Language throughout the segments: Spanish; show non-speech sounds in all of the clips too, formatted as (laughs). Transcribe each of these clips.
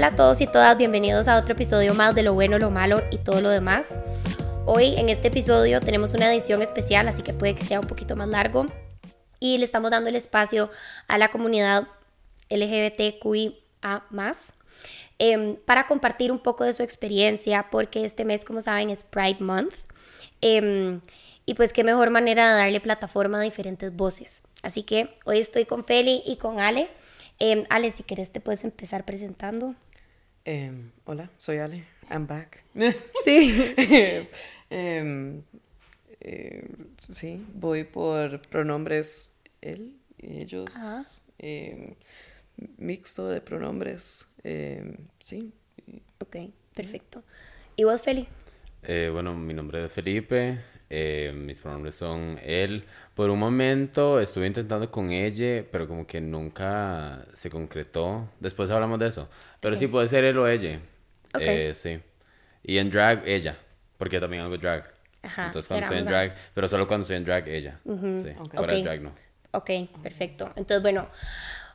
Hola a todos y todas, bienvenidos a otro episodio más de lo bueno, lo malo y todo lo demás. Hoy en este episodio tenemos una edición especial, así que puede que sea un poquito más largo. Y le estamos dando el espacio a la comunidad LGBTQIA eh, para compartir un poco de su experiencia, porque este mes, como saben, es Pride Month. Eh, y pues qué mejor manera de darle plataforma a diferentes voces. Así que hoy estoy con Feli y con Ale. Eh, Ale, si quieres te puedes empezar presentando. Em, hola, soy Ale. I'm back. (laughs) Sí. (laughs) Em, eh, sí, voy por pronombres él y ellos. Em, mixto de pronombres. sí. Ok, perfecto. ¿Y vos, Feli? Eh, bueno, mi nombre es Felipe. Eh, mis pronombres son él. Por un momento estuve intentando con ella, pero como que nunca se concretó. Después hablamos de eso. Pero sí puede ser él o ella. Eh, sí. Y en drag, ella. Porque también hago drag. Ajá, Entonces cuando estoy en drag, pero solo cuando estoy en drag, ella. Sí. Fuera de drag, no. Ok, perfecto. Entonces, bueno,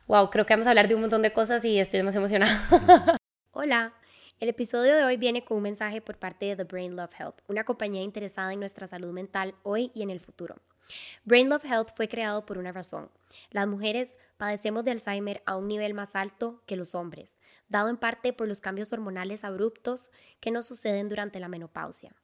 wow, creo que vamos a hablar de un montón de cosas y estoy demasiado emocionada. (laughs) Hola. El episodio de hoy viene con un mensaje por parte de The Brain Love Health, una compañía interesada en nuestra salud mental hoy y en el futuro. Brain Love Health fue creado por una razón. Las mujeres padecemos de Alzheimer a un nivel más alto que los hombres, dado en parte por los cambios hormonales abruptos que nos suceden durante la menopausia,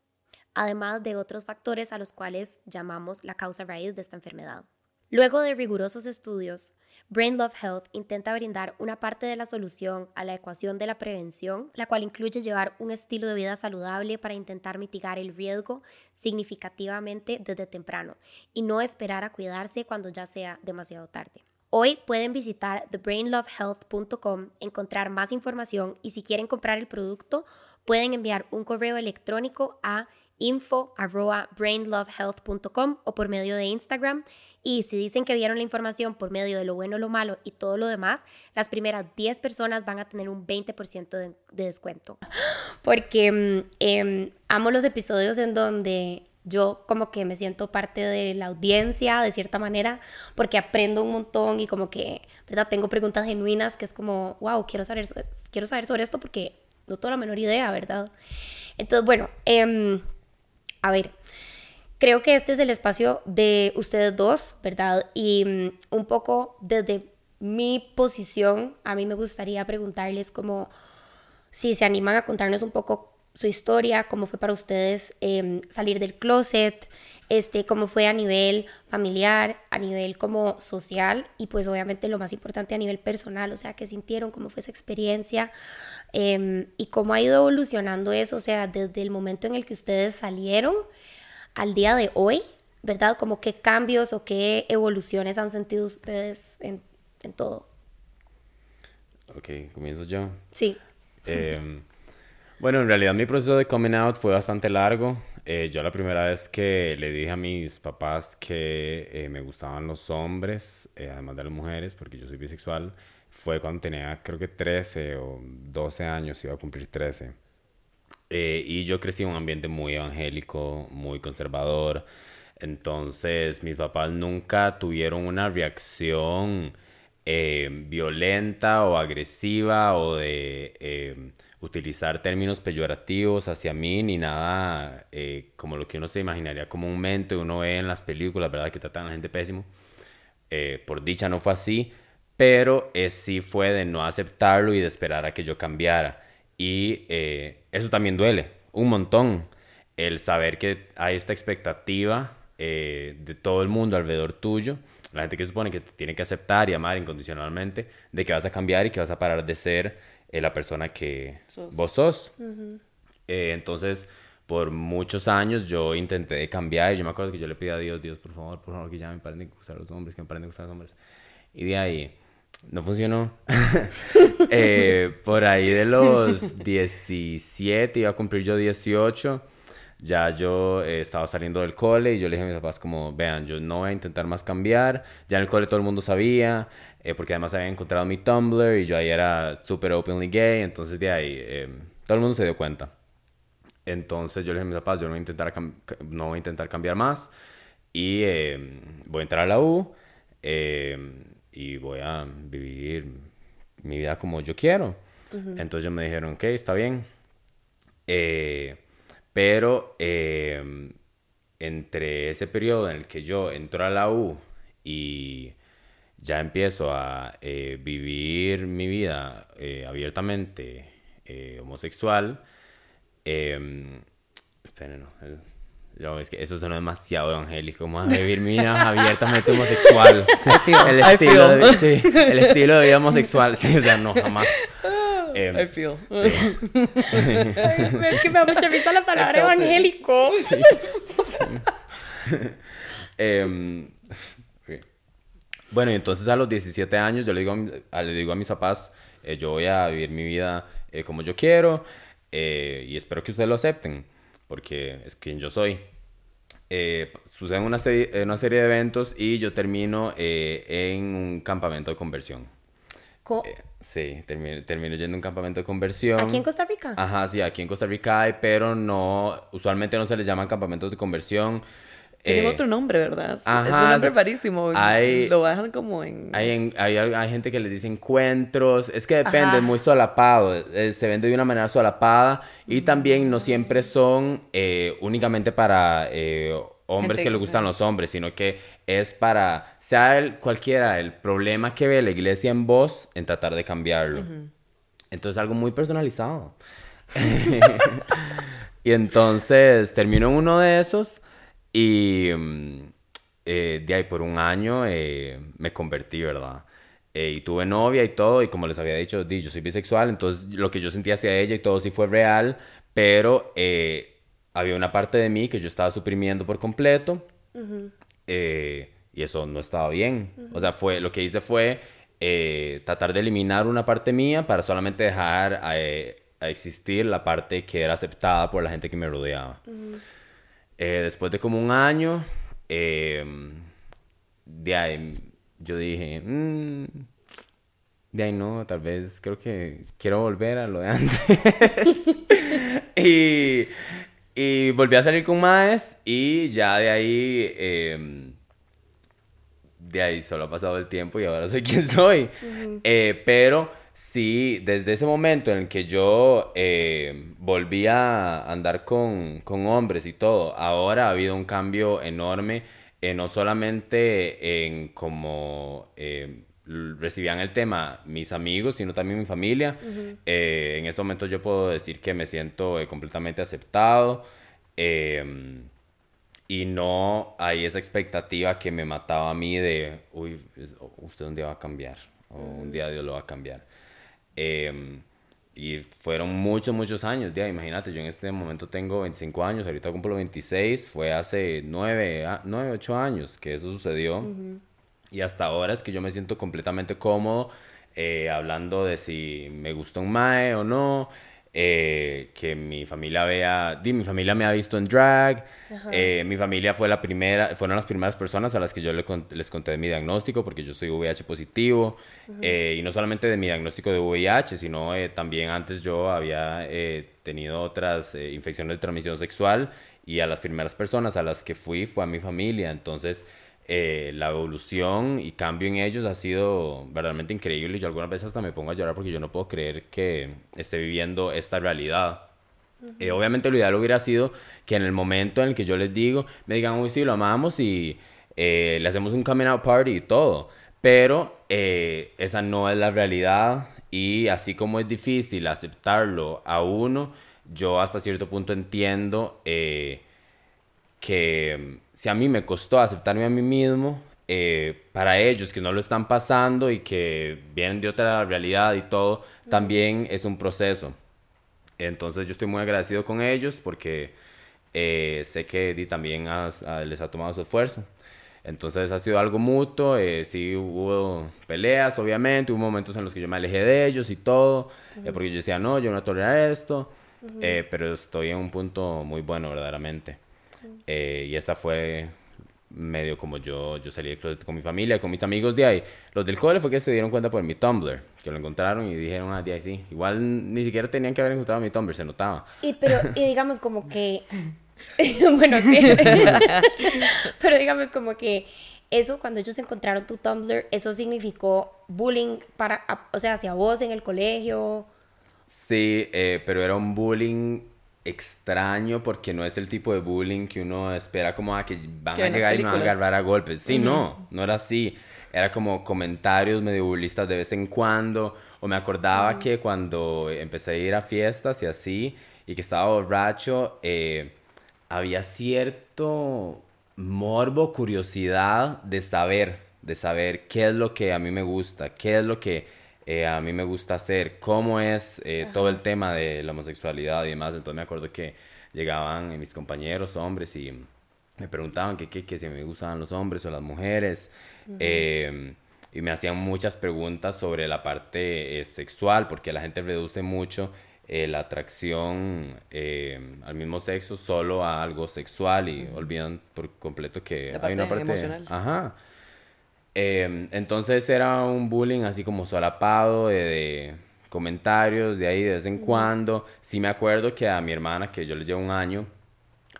además de otros factores a los cuales llamamos la causa raíz de esta enfermedad. Luego de rigurosos estudios, Brain Love Health intenta brindar una parte de la solución a la ecuación de la prevención, la cual incluye llevar un estilo de vida saludable para intentar mitigar el riesgo significativamente desde temprano y no esperar a cuidarse cuando ya sea demasiado tarde. Hoy pueden visitar thebrainlovehealth.com, encontrar más información y si quieren comprar el producto, pueden enviar un correo electrónico a info.brainlovehealth.com o por medio de Instagram y si dicen que vieron la información por medio de lo bueno, lo malo y todo lo demás, las primeras 10 personas van a tener un 20% de, descuento. (gasps) Porque em, amo los episodios en donde yo como que me siento parte de la audiencia de cierta manera porque aprendo un montón y como que, ¿verdad? Tengo preguntas genuinas que es como, wow, quiero saber, quiero saber sobre esto porque no tengo la menor idea, ¿verdad? Entonces, bueno, eh, a ver, creo que este es el espacio de ustedes dos, ¿verdad? Y mm, un poco desde mi posición, a mí me gustaría preguntarles como si se animan a contarnos un poco su historia, cómo fue para ustedes em, salir del closet, este, cómo fue a nivel familiar, a nivel como social y pues obviamente lo más importante a nivel personal, o sea, qué sintieron, cómo fue esa experiencia em, y cómo ha ido evolucionando eso, o sea, desde el momento en el que ustedes salieron al día de hoy, ¿verdad? Como qué cambios o qué evoluciones han sentido ustedes en, todo. Ok, comienzo yo. Sí. Em, bueno, en realidad mi proceso de coming out fue bastante largo. Eh, yo la primera vez que le dije a mis papás que eh, me gustaban los hombres, eh, además de las mujeres, porque yo soy bisexual, fue cuando tenía creo que 13 o 12 años, iba a cumplir 13. Eh, y yo crecí en un ambiente muy evangélico, muy conservador. Entonces mis papás nunca tuvieron una reacción eh, violenta o agresiva o de eh, utilizar términos peyorativos hacia mí ni nada como lo que uno se imaginaría comúnmente, uno ve en las películas, ¿verdad? Que tratan a la gente pésimo. por dicha no fue así, pero sí fue de no aceptarlo y de esperar a que yo cambiara. Y eh, eso también duele un montón. El saber que hay esta expectativa eh, de todo el mundo alrededor tuyo, la gente que supone que te tiene que aceptar y amar incondicionalmente, de que vas a cambiar y que vas a parar de ser eh, la persona que vos sos. entonces, por muchos años yo intenté cambiar y yo me acuerdo que yo le pedí a Dios, Dios, por favor, por favor, que ya me paren de gustar los hombres, que me paren de gustar los hombres. Y de ahí no funcionó. (laughs) Eh, por ahí de los 17, iba a cumplir yo 18, ya yo eh, estaba saliendo del cole y yo le dije a mis papás como, vean, yo no voy a intentar más cambiar, ya en el cole todo el mundo sabía, eh, porque además había encontrado mi Tumblr y yo ahí era súper openly gay, entonces de ahí todo el mundo se dio cuenta. Entonces yo le dije a mis papás, yo no voy a intentar, no voy a intentar cambiar más y voy a entrar a la U y voy a vivir mi vida como yo quiero. Entonces ellos me dijeron, ok, está bien. Eh, pero eh, entre ese periodo en el que yo entro a la U y ya empiezo a eh, vivir mi vida abiertamente homosexual, esperen, no, es que eso suena demasiado evangélico, como a vivir mi vida abiertamente homosexual. (laughs) el, estilo de, sí, (laughs) el estilo de vida homosexual, sí, o sea, no, jamás. Um, (laughs) I feel. es que me da mucha risa la palabra evangélico. Em, bueno, entonces a los 17 años yo le digo a, le digo a mis papás, eh, yo voy a vivir mi vida eh, como yo quiero eh, y espero que ustedes lo acepten, porque es quien yo soy. suceden una, serie, una serie de eventos y yo termino en un campamento de conversión. Sí, termino, termino, yendo a un campamento de conversión. ¿Aquí en Costa Rica? Ajá, sí, aquí en Costa Rica hay, pero no, usualmente no se les llaman campamentos de conversión. Tienen eh, otro nombre, ¿verdad? Ajá, es un nombre rarísimo. Hay, lo bajan como en... Hay, hay, hay, gente que les dice encuentros. Es que depende, es muy solapado. Eh, se vende de una manera solapada. Y también no siempre son eh, únicamente para hombres que le gustan los hombres, sino que es para, sea el, cualquiera el problema que ve la iglesia en vos, en tratar de cambiarlo. Entonces, algo muy personalizado. (laughs) y entonces termino en uno de esos y mm, eh, de ahí por un año eh, me convertí, ¿verdad? Eh, y tuve novia y todo, y como les había dicho, yo soy bisexual, entonces lo que yo sentía hacia ella y todo sí fue real, pero había una parte de mí que yo estaba suprimiendo por completo eh, y eso no estaba bien. O sea, fue, lo que hice fue eh, tratar de eliminar una parte mía para solamente dejar eh, a, existir la parte que era aceptada por la gente que me rodeaba. Después de como un año, em, de ahí yo dije, mm, de ahí no, tal vez creo que quiero volver a lo de (laughs) antes. (laughs) y y volví a salir con Maes y ya de ahí, em, de ahí solo ha pasado el tiempo y ahora soy quien soy. Eh, pero sí, desde ese momento en el que yo eh, volví a andar con, con, hombres y todo, ahora ha habido un cambio enorme, eh, no solamente en como recibían el tema mis amigos, sino también mi familia. Eh, en este momento yo puedo decir que me siento eh, completamente aceptado em, y no hay esa expectativa que me mataba a mí de, uy, usted un día va a cambiar o un día Dios lo va a cambiar. Em, y fueron muchos, muchos años, ya, imagínate, yo en este momento tengo 25 años, ahorita cumplo 26, fue hace 9, 9 8 años que eso sucedió. Y hasta ahora es que yo me siento completamente cómodo eh, hablando de si me gusta un mae o no. Eh, que mi familia vea, di, mi familia me ha visto en drag, eh, mi familia fue la primera, fueron las primeras personas a las que yo les, les conté de mi diagnóstico porque yo soy VIH positivo y no solamente de mi diagnóstico de VIH, sino también antes yo había tenido otras infecciones de transmisión sexual y a las primeras personas a las que fui fue a mi familia, entonces eh, la evolución y cambio en ellos ha sido verdaderamente increíble. Yo algunas veces hasta me pongo a llorar porque yo no puedo creer que esté viviendo esta realidad. Eh, obviamente lo ideal hubiera sido que en el momento en el que yo les digo, me digan, uy, sí, lo amamos y eh, le hacemos un coming out party y todo. Pero esa no es la realidad y así como es difícil aceptarlo a uno, yo hasta cierto punto entiendo que si a mí me costó aceptarme a mí mismo, eh, para ellos que no lo están pasando y que vienen de otra realidad y todo, también es un proceso. Entonces yo estoy muy agradecido con ellos porque eh, sé que Di también les ha tomado su esfuerzo. Entonces ha sido algo mutuo, eh, sí hubo peleas obviamente, hubo momentos en los que yo me alejé de ellos y todo, porque yo decía, no, yo no tolerar esto, pero estoy en un punto muy bueno verdaderamente. Eh, y esa fue medio como yo, yo salí con mi familia, con mis amigos de ahí. Los del cole fue que se dieron cuenta por mi Tumblr, que lo encontraron y dijeron, ah, de ahí sí. Igual ni siquiera tenían que haber encontrado mi Tumblr, se notaba. Y, pero, (laughs) y digamos como que, (laughs) bueno, sí. (laughs) pero digamos como que eso, cuando ellos encontraron tu Tumblr, eso significó bullying para, o sea, hacia vos en el colegio. Sí, eh, pero era un bullying extraño porque no es el tipo de bullying que uno espera como a ah, que van a llegar y me van a agarrar a golpes. Sí, no, no era así. Era como comentarios medio burlistas de vez en cuando. O me acordaba que cuando empecé a ir a fiestas y así, y que estaba borracho, eh, había cierto morbo, curiosidad de saber, de saber qué es lo que a mí me gusta, qué es lo que eh, a mí me gusta hacer, cómo es eh, todo el tema de la homosexualidad y demás. Entonces me acuerdo que llegaban mis compañeros hombres y me preguntaban que, que, que si me gustaban los hombres o las mujeres. Em, y me hacían muchas preguntas sobre la parte eh, sexual, porque la gente reduce mucho la atracción em, al mismo sexo solo a algo sexual y olvidan por completo que hay una parte emocional. Ajá. Em, entonces era un bullying así como solapado de, comentarios de ahí de vez en cuando. Sí me acuerdo que a mi hermana, que yo le llevo un año,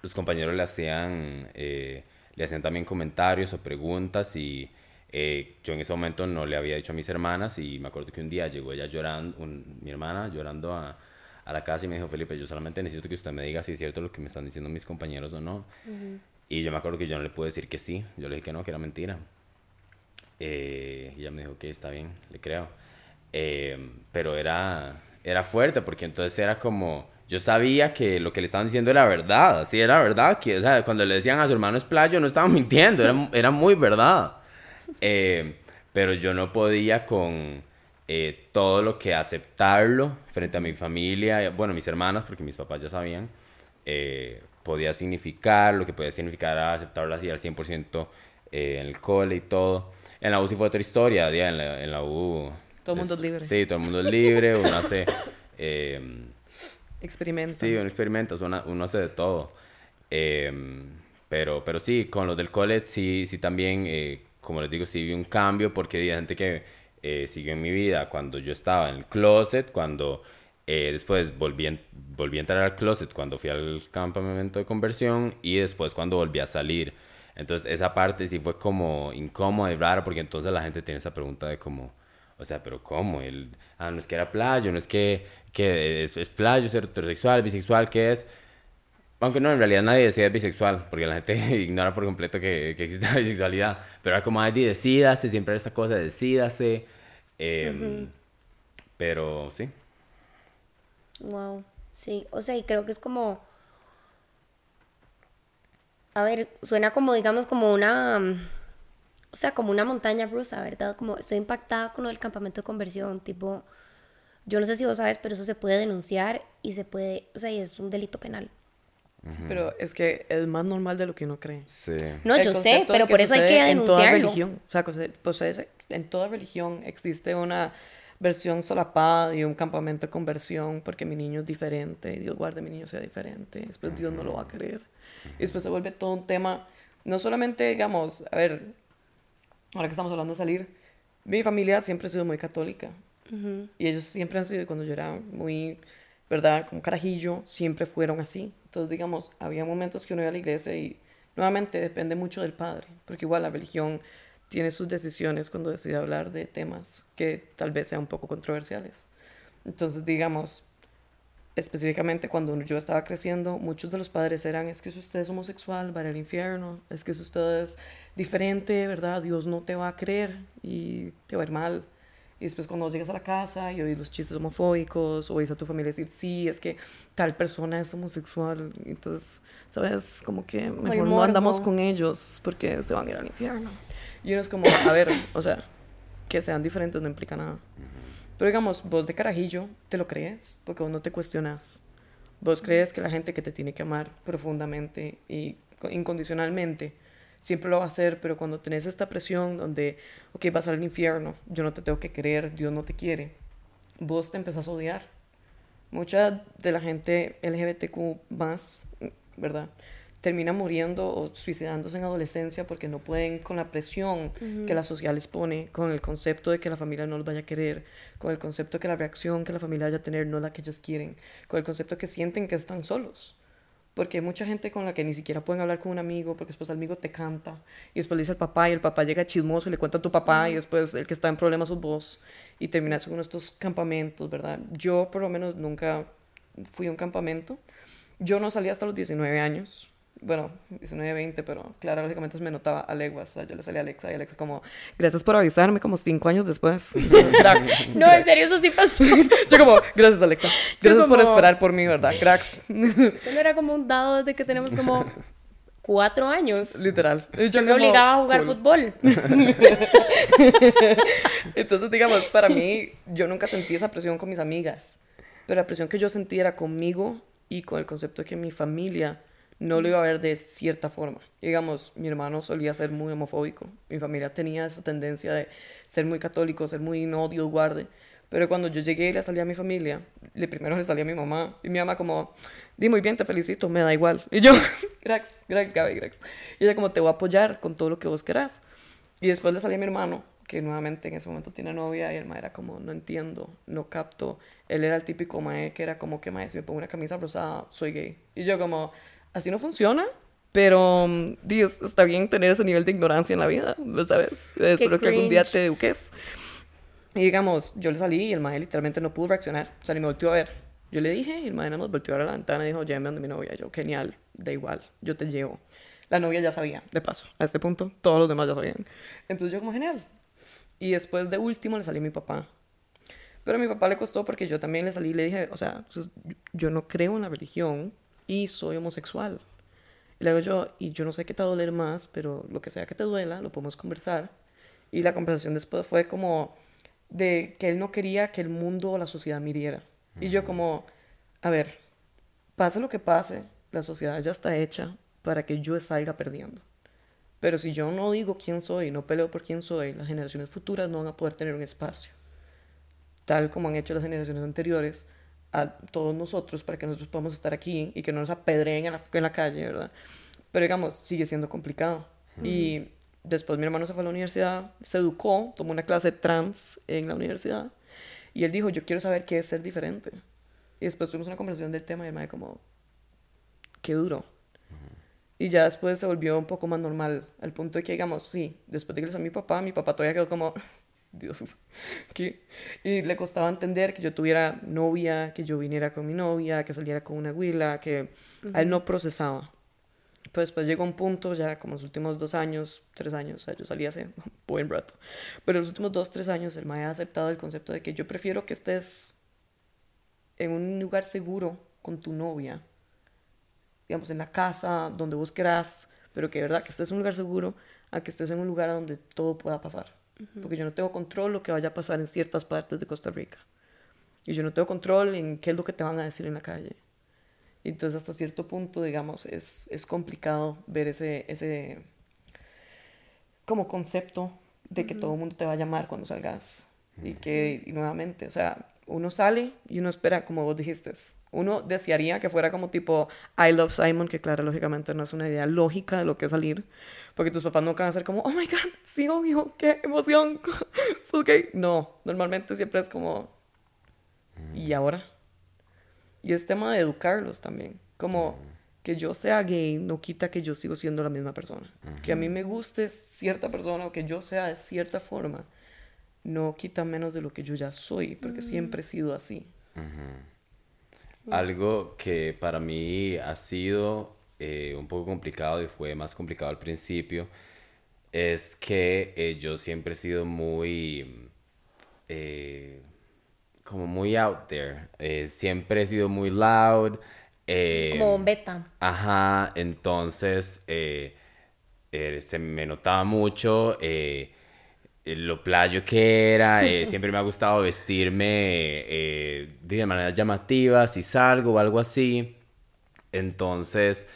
los compañeros le hacían, eh, le hacían también comentarios o preguntas y eh, yo en ese momento no le había dicho a mis hermanas y me acuerdo que un día llegó ella llorando, mi hermana llorando a, a, la casa y me dijo, Felipe, yo solamente necesito que usted me diga si es cierto lo que me están diciendo mis compañeros o no. Y yo me acuerdo que yo no le pude decir que sí, yo le dije que no, que era mentira. Eh, y ella me dijo que está bien, le creo. Eh, pero era, era fuerte porque entonces era como, yo sabía que lo que le estaban diciendo era verdad, sí, era verdad, cuando le decían a su hermano es playo no estaban (laughs) mintiendo, era, era muy verdad. Eh, pero yo no podía con todo lo que aceptarlo frente a mi familia, bueno, mis hermanas, porque mis papás ya sabían, podía significar, lo que podía significar aceptarlo así al 100% en el cole y todo. En la U sí fue otra historia, en la, en la U... Todo el mundo es libre. Sí, todo el mundo es libre, uno hace... (laughs) Eh, experimenta. Sí, uno experimenta, uno, uno hace de todo. Em, pero, pero sí, con los del college sí, sí también, eh, como les digo, sí vi un cambio porque hay gente que eh, siguió en mi vida cuando yo estaba en el closet, cuando eh, después volví, volví a entrar al closet cuando fui al campamento de conversión y después cuando volví a salir. Entonces esa parte sí fue como incómoda y rara porque entonces la gente tiene esa pregunta de como, o sea, pero ¿cómo? El, ah, no es que era playo, no es que, que es, es playo, ser heterosexual, bisexual, ¿qué es? Aunque no, en realidad nadie decía es bisexual, porque la gente (laughs) ignora por completo que, que existe la bisexualidad. Pero era como, ay, decídase, siempre era esta cosa, decídase. Eh, Pero sí. Wow, sí, o sea, y creo que es como a ver, suena como, digamos, como una, o sea, como una montaña rusa, ¿verdad? Como estoy impactada con lo del campamento de conversión, tipo, yo no sé si vos sabes, pero eso se puede denunciar y se puede, o sea, y es un delito penal. pero es que es más normal de lo que uno cree. Sí. No, yo sé, pero por eso hay que denunciarlo. En toda religión, o sea, pues en toda religión existe una versión solapada y un campamento de conversión porque mi niño es diferente, Dios guarde mi niño sea diferente, después Dios no lo va a creer. Y después se vuelve todo un tema, no solamente, digamos, a ver, ahora que estamos hablando de salir, mi familia siempre ha sido muy católica. Y ellos siempre han sido, cuando yo era muy, ¿verdad? Como carajillo, siempre fueron así. Entonces, digamos, había momentos que uno iba a la iglesia y nuevamente depende mucho del padre, porque igual la religión tiene sus decisiones cuando decide hablar de temas que tal vez sean un poco controversiales. Entonces, digamos, específicamente cuando yo estaba creciendo, muchos de los padres eran, es que si usted es homosexual, va al infierno, es que si usted es diferente, ¿verdad? Dios no te va a creer y te va a ir mal. Y después cuando llegas a la casa y oís los chistes homofóbicos, oís a tu familia decir, sí, es que tal persona es homosexual, entonces, ¿sabes? Como que mejor no andamos con ellos porque se van a ir al infierno. Y uno es como, a ver, o sea, que sean diferentes no implica nada. Pero digamos, vos de carajillo, ¿te lo crees? Porque vos no te cuestionas. Vos crees que la gente que te tiene que amar profundamente y incondicionalmente siempre lo va a hacer, pero cuando tenés esta presión donde, ok, vas al infierno, yo no te tengo que querer, Dios no te quiere, vos te empezás a odiar. Mucha de la gente LGBTQ más, ¿verdad? Termina muriendo o suicidándose en adolescencia porque no pueden con la presión que la sociedad les pone, con el concepto de que la familia no los vaya a querer, con el concepto de que la reacción que la familia vaya a tener no es la que ellos quieren, con el concepto de que sienten que están solos. porque hay mucha gente con la que ni siquiera pueden hablar con un amigo, porque después el amigo te canta, y después le dice al papá, y el papá llega chismoso y le cuenta a tu papá, y después el que está en problemas sos vos, y terminas con estos campamentos, ¿verdad? Yo por lo menos nunca fui a un campamento. Yo no salí hasta los 19 años, bueno, 19, 20, pero claro, lógicamente me notaba a leguas. O sea, yo le salí a Alexa y Alexa como, gracias por avisarme, como cinco años después. (laughs) Cracks. no, en serio, eso sí pasó. (laughs) yo como, gracias Alexa. Gracias por esperar por mí, ¿verdad? Cracks. Esto no era como un dado desde que tenemos como cuatro años. Literal. Yo, me obligaba a jugar fútbol. (laughs) Entonces, digamos, para mí, yo nunca sentí esa presión con mis amigas. Pero la presión que yo sentí era conmigo y con el concepto de que mi familia no lo iba a ver de cierta forma. Digamos, mi hermano solía ser muy homofóbico. Mi familia tenía esa tendencia de ser muy católico, ser muy no, Dios guarde. Pero cuando yo llegué y le salía a mi familia, le primero le salía a mi mamá. Y mi mamá como, di muy bien, te felicito, me da igual. Y yo, (laughs) grax, grax, Gaby, grax. Y ella como, te voy a apoyar con todo lo que vos querás. Y después le salía a mi hermano, que nuevamente en ese momento tiene novia, y el ma era como, no entiendo, no capto. Él era el típico mae que era como que mae, si me pongo una camisa rosada, soy gay. Y yo como, así no funciona. Pero Dios, está bien tener ese nivel de ignorancia en la vida, ¿lo sabes? Espero que algún día te eduques. Y digamos, yo le salí y el maestro literalmente no pudo reaccionar. O sea, ni me volteó a ver. Yo le dije y el maestro nos volteó a ver a la ventana y dijo, llévame donde mi novia. Yo, genial, da igual, yo te llevo. La novia ya sabía, de paso, a este punto, todos los demás ya sabían. Entonces yo como, genial. Y después de último le salí a mi papá. Pero a mi papá le costó porque yo también le salí y le dije, o sea, yo no creo en la religión, y soy homosexual. Y le digo yo, y yo no sé qué te va a doler más, pero lo que sea que te duela, lo podemos conversar. Y la conversación después fue como de que él no quería que el mundo o la sociedad miriera. Y yo como, a ver, pase lo que pase, la sociedad ya está hecha para que yo salga perdiendo. Pero si yo no digo quién soy, no peleo por quién soy, las generaciones futuras no van a poder tener un espacio. Tal como han hecho las generaciones anteriores, a todos nosotros para que nosotros podamos estar aquí y que no nos apedreen en la, en la calle, ¿verdad? Pero digamos, sigue siendo complicado. Y después mi hermano se fue a la universidad, se educó, tomó una clase trans en la universidad y él dijo, yo quiero saber qué es ser diferente. Y después tuvimos una conversación del tema y me como, qué duro. Y ya después se volvió un poco más normal, al punto de que, digamos, sí, después de que le a mi papá, mi papá todavía quedó como, Dios, (laughs) ¿qué? Y le costaba entender que yo tuviera novia, que yo viniera con mi novia, que saliera con una huila, que él no procesaba. Pues después llegó un punto, ya como los últimos dos años, tres años, o sea, yo salí hace un (laughs) buen rato, pero los últimos dos, tres años el me ha aceptado el concepto de que yo prefiero que estés en un lugar seguro con tu novia, digamos, en la casa, donde vos querás, pero que de verdad que estés en un lugar seguro, a que estés en un lugar donde todo pueda pasar porque yo no tengo control lo que vaya a pasar en ciertas partes de Costa Rica. Y yo no tengo control en qué es lo que te van a decir en la calle. Y entonces hasta cierto punto, digamos, es, es complicado ver ese, ese como concepto de que todo el mundo te va a llamar cuando salgas. Y que, y nuevamente, o sea, uno sale y uno espera, como vos dijiste, uno desearía que fuera como tipo I Love Simon, que claro, lógicamente no es una idea lógica de lo que es salir, porque tus papás nunca van a ser como, oh my god, sí, obvio, qué emoción, (laughs) sos gay. No, normalmente siempre es como, ¿y ahora? Y es tema de educarlos también, como que yo sea gay no quita que yo sigo siendo la misma persona. Que a mí me guste cierta persona o que yo sea de cierta forma, no quita menos de lo que yo ya soy, porque siempre he sido así. Algo que para mí ha sido eh, un poco complicado y fue más complicado al principio es que eh, yo siempre he sido muy... Eh, como muy out there. siempre he sido muy loud. como bombeta. Ajá, entonces se me notaba mucho eh, lo playo que era, eh, (laughs) siempre me ha gustado vestirme eh, de manera llamativa, si salgo o algo así. Entonces,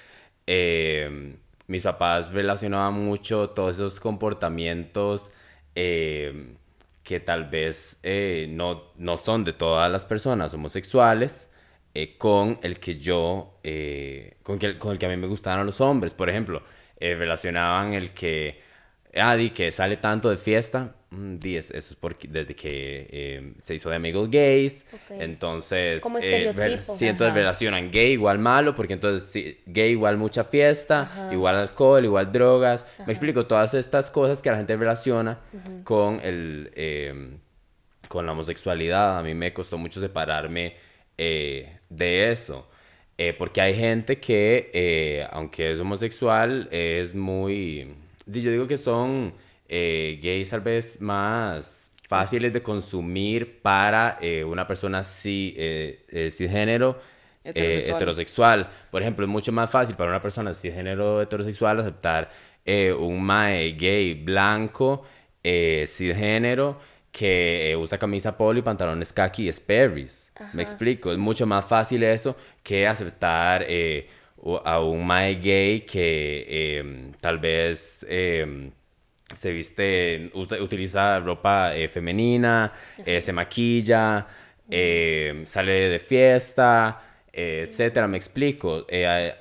mis papás relacionaban mucho todos esos comportamientos que tal vez no, no, son de todas las personas homosexuales con el que yo, con, que, con el que a mí me gustaban los hombres. Por ejemplo, relacionaban el que Adi, que sale tanto de fiesta, mm, 10, eso es porque desde que eh, se hizo de amigos gays, entonces Como eh, ver- sí, entonces relacionan gay igual malo, porque entonces sí, gay igual mucha fiesta, igual alcohol, igual drogas, me explico, todas estas cosas que la gente relaciona con el... eh, con la homosexualidad, a mí me costó mucho separarme eh, de eso. Porque hay gente que, aunque es homosexual, es muy... Yo digo que son eh, gays tal vez más fáciles de consumir para eh, una persona ci- eh, eh, cisgénero Heterosexual. heterosexual. Por ejemplo, es mucho más fácil para una persona cisgénero heterosexual aceptar un mae gay blanco cisgénero que usa camisa polo y pantalones khaki y Sperry's. Me explico, es mucho más fácil eso que aceptar eh, a un mae gay que eh, tal vez eh, se viste, utiliza ropa eh, femenina, eh, se maquilla, eh, sale de fiesta, etcétera. Me explico. Eh,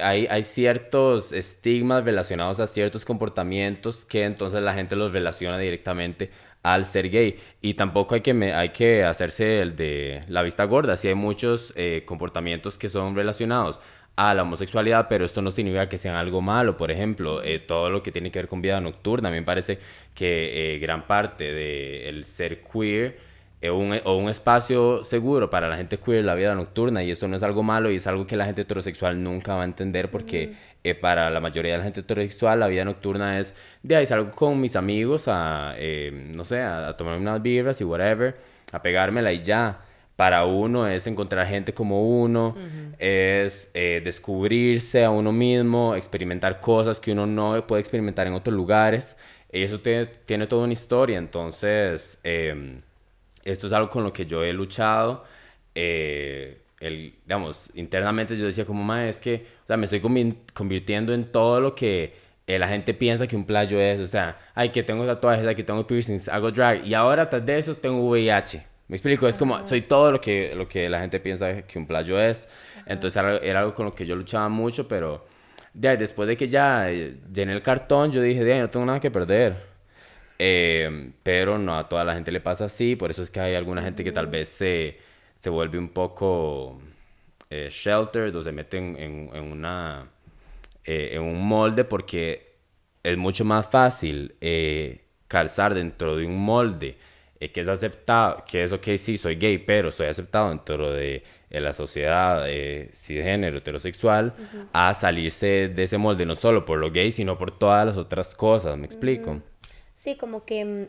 hay- hay, ciertos estigmas relacionados a ciertos comportamientos que entonces la gente los relaciona directamente al ser gay. Y tampoco hay que, hay que hacerse el de la vista gorda. Sí hay muchos comportamientos que son relacionados a la homosexualidad, pero esto no significa que sean algo malo. Por ejemplo, eh, todo lo que tiene que ver con vida nocturna. A mí me parece que eh, gran parte del ser queer eh, un, o un espacio seguro para la gente queer la vida nocturna y eso no es algo malo y es algo que la gente heterosexual nunca va a entender porque eh, para la mayoría de la gente heterosexual la vida nocturna es de ahí salgo con mis amigos a no sé a, a tomar unas birras y whatever a pegármela y ya para uno es encontrar gente como uno, es eh, descubrirse a uno mismo, experimentar cosas que uno no puede experimentar en otros lugares. Eso te- tiene toda una historia, entonces em, esto es algo con lo que yo he luchado. eh, el, digamos, internamente yo decía como, ma, es que, o sea, me estoy convi- convirtiendo en todo lo que eh, la gente piensa que un playo es. O sea, ay, que tengo tatuajes, ay, que tengo piercings, hago drag. Y ahora, tras de eso, tengo VIH. Me explico, es como, soy todo lo que, lo que la gente piensa que un playo es. Entonces era, era algo con lo que yo luchaba mucho, pero de después de que ya eh, llené el cartón, yo dije, de no tengo nada que perder. Eh, pero no a toda la gente le pasa así, por eso es que hay alguna gente que tal vez se, se vuelve un poco eh, sheltered o se mete en, en- en una, eh, en un molde porque es mucho más fácil eh, calzar dentro de un molde eh, que es aceptado, que es ok, sí, soy gay, pero soy aceptado dentro de, de la sociedad eh, cisgénero, heterosexual, a salirse de ese molde no solo por lo gay, sino por todas las otras cosas, ¿me explico? Sí, como que mm,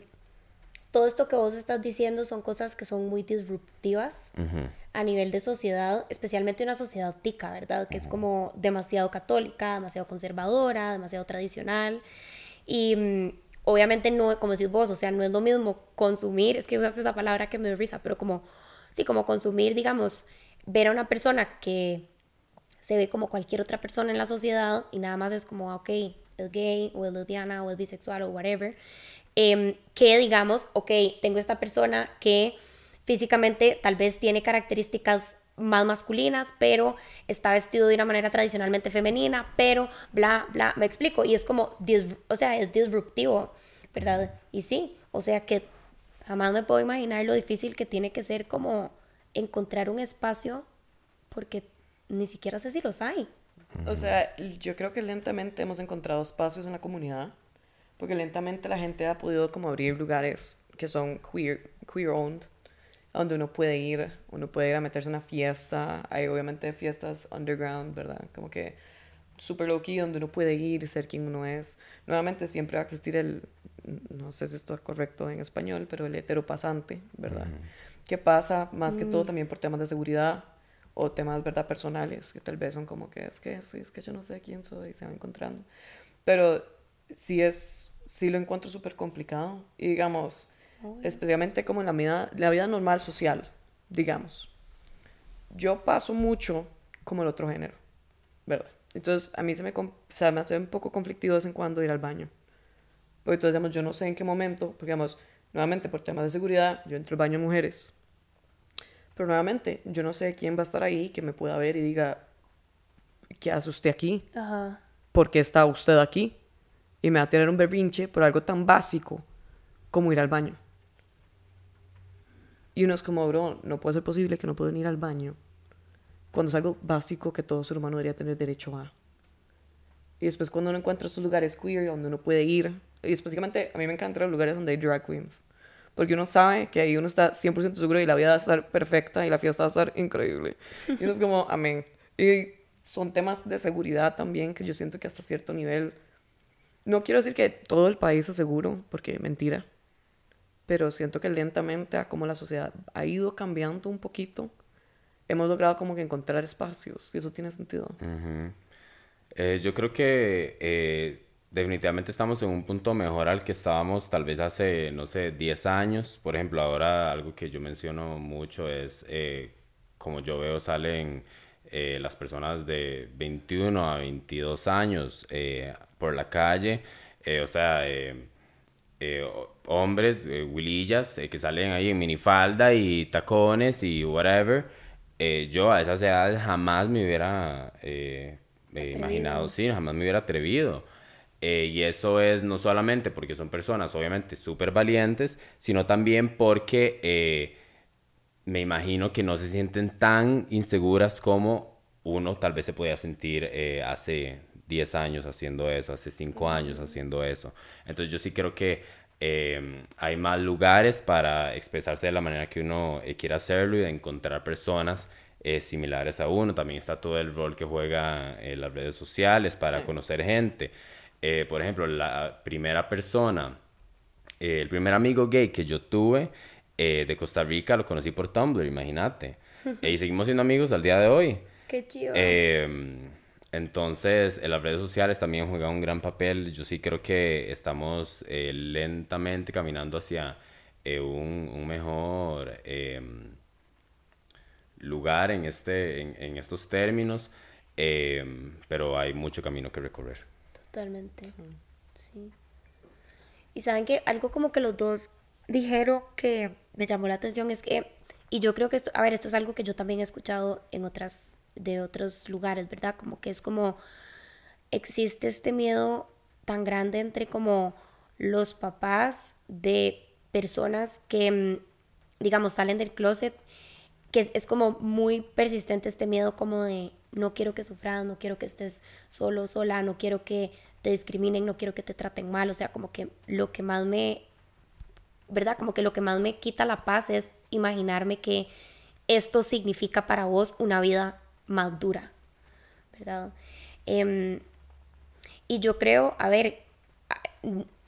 todo esto que vos estás diciendo son cosas que son muy disruptivas a nivel de sociedad, especialmente una sociedad tica, ¿verdad? Que es como demasiado católica, demasiado conservadora, demasiado tradicional. Y mm, obviamente no, como decís vos, o sea, no es lo mismo consumir, es que usaste esa palabra que me risa, pero como, sí, como consumir, digamos, ver a una persona que se ve como cualquier otra persona en la sociedad y nada más es como, ah, ok, es gay o es lesbiana o es bisexual o whatever, em, que digamos, ok, tengo esta persona que físicamente tal vez tiene características más masculinas, pero está vestido de una manera tradicionalmente femenina, pero bla, bla, me explico, y es como, o sea, es disruptivo, ¿verdad? Y sí, o sea que jamás me puedo imaginar lo difícil que tiene que ser como encontrar un espacio porque ni siquiera sé si los hay. O sea, yo creo que lentamente hemos encontrado espacios en la comunidad, porque lentamente la gente ha podido como abrir lugares que son queer, queer owned, donde uno puede ir, uno puede ir a meterse en una fiesta, hay obviamente fiestas underground, ¿verdad? Como que super low key, donde uno puede ir y ser quien uno es. Nuevamente siempre va a existir el, no sé si esto es correcto en español, pero el heteropasante, ¿verdad? Que pasa más que todo también por temas de seguridad o temas, ¿verdad?, personales, que tal vez son como que es que, sí, es que yo no sé quién soy, se va encontrando. Pero sí es, sí lo encuentro súper complicado. Y digamos, especialmente como en la vida, la vida normal social, digamos. Yo paso mucho como el otro género, ¿verdad? Entonces a mí se me, o sea, me hace un poco conflictivo de vez en cuando ir al baño. Porque entonces, digamos, yo no sé en qué momento, porque digamos, nuevamente por temas de seguridad, yo entro al baño de mujeres. Pero nuevamente, yo no sé quién va a estar ahí que me pueda ver y diga, ¿qué hace usted aquí? Ajá. ¿Por qué está usted aquí? Y me va a tener un berrinche por algo tan básico como ir al baño. Y uno es como, bro, no puede ser posible que no puedan ir al baño cuando es algo básico que todo ser humano debería tener derecho a. Y después cuando uno encuentra esos lugares queer donde uno puede ir, y específicamente a mí me encantan los lugares donde hay drag queens, porque uno sabe que ahí uno está 100% seguro y la vida va a estar perfecta y la fiesta va a estar increíble. Y uno es como, amén. Y son temas de seguridad también que yo siento que hasta cierto nivel, no quiero decir que todo el país es seguro, porque mentira, pero siento que lentamente a como la sociedad ha ido cambiando un poquito, hemos logrado como que encontrar espacios y eso tiene sentido. Eh, yo creo que eh, definitivamente estamos en un punto mejor al que estábamos tal vez hace, no sé, 10 años. Por ejemplo, ahora algo que yo menciono mucho es, eh, como yo veo, salen las personas de 21 a 22 años por la calle. o sea, hombres, huilillas, que salen ahí en minifalda y tacones y whatever. yo a esas edades jamás me hubiera eh, imaginado, sí, jamás me hubiera atrevido. Eh, y eso es no solamente porque son personas obviamente súper valientes, sino también porque eh, me imagino que no se sienten tan inseguras como uno tal vez se podía sentir hace 10 años haciendo eso, hace 5 años haciendo eso. Entonces yo sí creo que hay más lugares para expresarse de la manera que uno quiera hacerlo y de encontrar personas eh, similares a uno. También está todo el rol que juega en eh, las redes sociales para conocer gente. Eh, por ejemplo, la primera persona, el primer amigo gay que yo tuve de Costa Rica lo conocí por Tumblr, imagínate. (laughs) y seguimos siendo amigos al día de hoy. Qué chido. Em, entonces, en las redes sociales también juega un gran papel. Yo sí creo que estamos lentamente caminando hacia un, un, mejor em, lugar en, este, en, estos términos, eh, pero hay mucho camino que recorrer. Totalmente, sí. Y saben que algo como que los dos dijeron que me llamó la atención es que, y yo creo que esto, a ver, esto es algo que yo también he escuchado en otras, de otros lugares, ¿verdad? Como que es como, existe este miedo tan grande entre como los papás de personas que, mm, digamos, salen del closet que es, como muy persistente este miedo como de no quiero que sufras, no quiero que estés solo, sola, no quiero que te discriminen, no quiero que te traten mal, o sea, como que lo que más me, ¿verdad? Como que lo que más me quita la paz es imaginarme que esto significa para vos una vida más dura, ¿verdad? Em, y yo creo, a ver,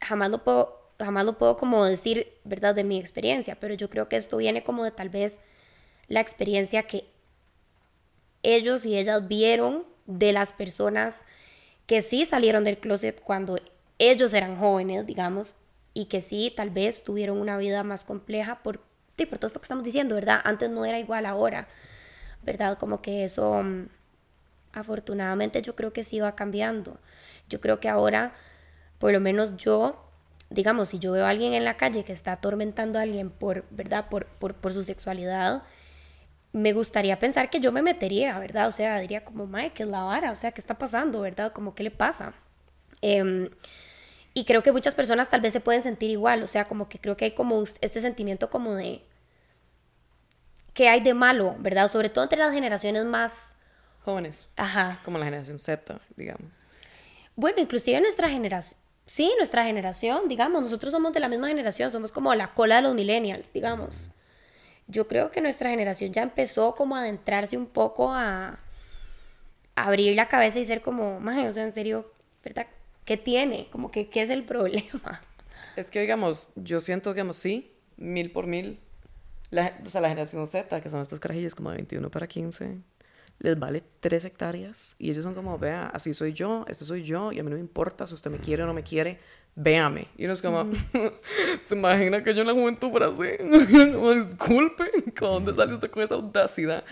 jamás lo puedo, jamás lo puedo como decir, ¿verdad? De mi experiencia, pero yo creo que esto viene como de tal vez la experiencia que ellos y ellas vieron de las personas que sí salieron del closet cuando ellos eran jóvenes, digamos, y que sí tal vez tuvieron una vida más compleja por, por todo esto que estamos diciendo, ¿verdad? Antes no era igual ahora, ¿verdad? Como que eso, mm, afortunadamente yo creo que sí va cambiando. Yo creo que ahora, por lo menos yo, digamos, si yo veo a alguien en la calle que está atormentando a alguien por, ¿verdad? Por, por, por su sexualidad, me gustaría pensar que yo me metería, ¿verdad? O sea, diría como, Mike, ¿qué es la vara? O sea, ¿qué está pasando, verdad? Como, ¿qué le pasa? Em, y creo que muchas personas tal vez se pueden sentir igual, o sea, como que creo que hay como este sentimiento como de... ¿Qué hay de malo, verdad? Sobre todo entre las generaciones más... Jóvenes. Ajá. Como la generación Z, digamos. Bueno, inclusive nuestra generación... Sí, nuestra generación, digamos, nosotros somos de la misma generación, somos como la cola de los millennials, digamos yo creo que nuestra generación ya empezó como a adentrarse un poco a, abrir la cabeza y ser como, más o sea, en serio, ¿verdad? ¿Qué tiene? Como que, ¿qué es el problema? Es que, digamos, yo siento, digamos, sí, mil por mil. La, o sea, la generación Z, que son estos carajillos como de 21 para 15, les vale tres hectáreas y ellos son como, vea, así soy yo, este soy yo y a mí no me importa si usted me quiere o no me quiere, véame. Y uno es como, (laughs) ¿se imagina que yo en la juventud fuera así? (laughs) Disculpe, ¿con dónde sale usted con esa audacidad?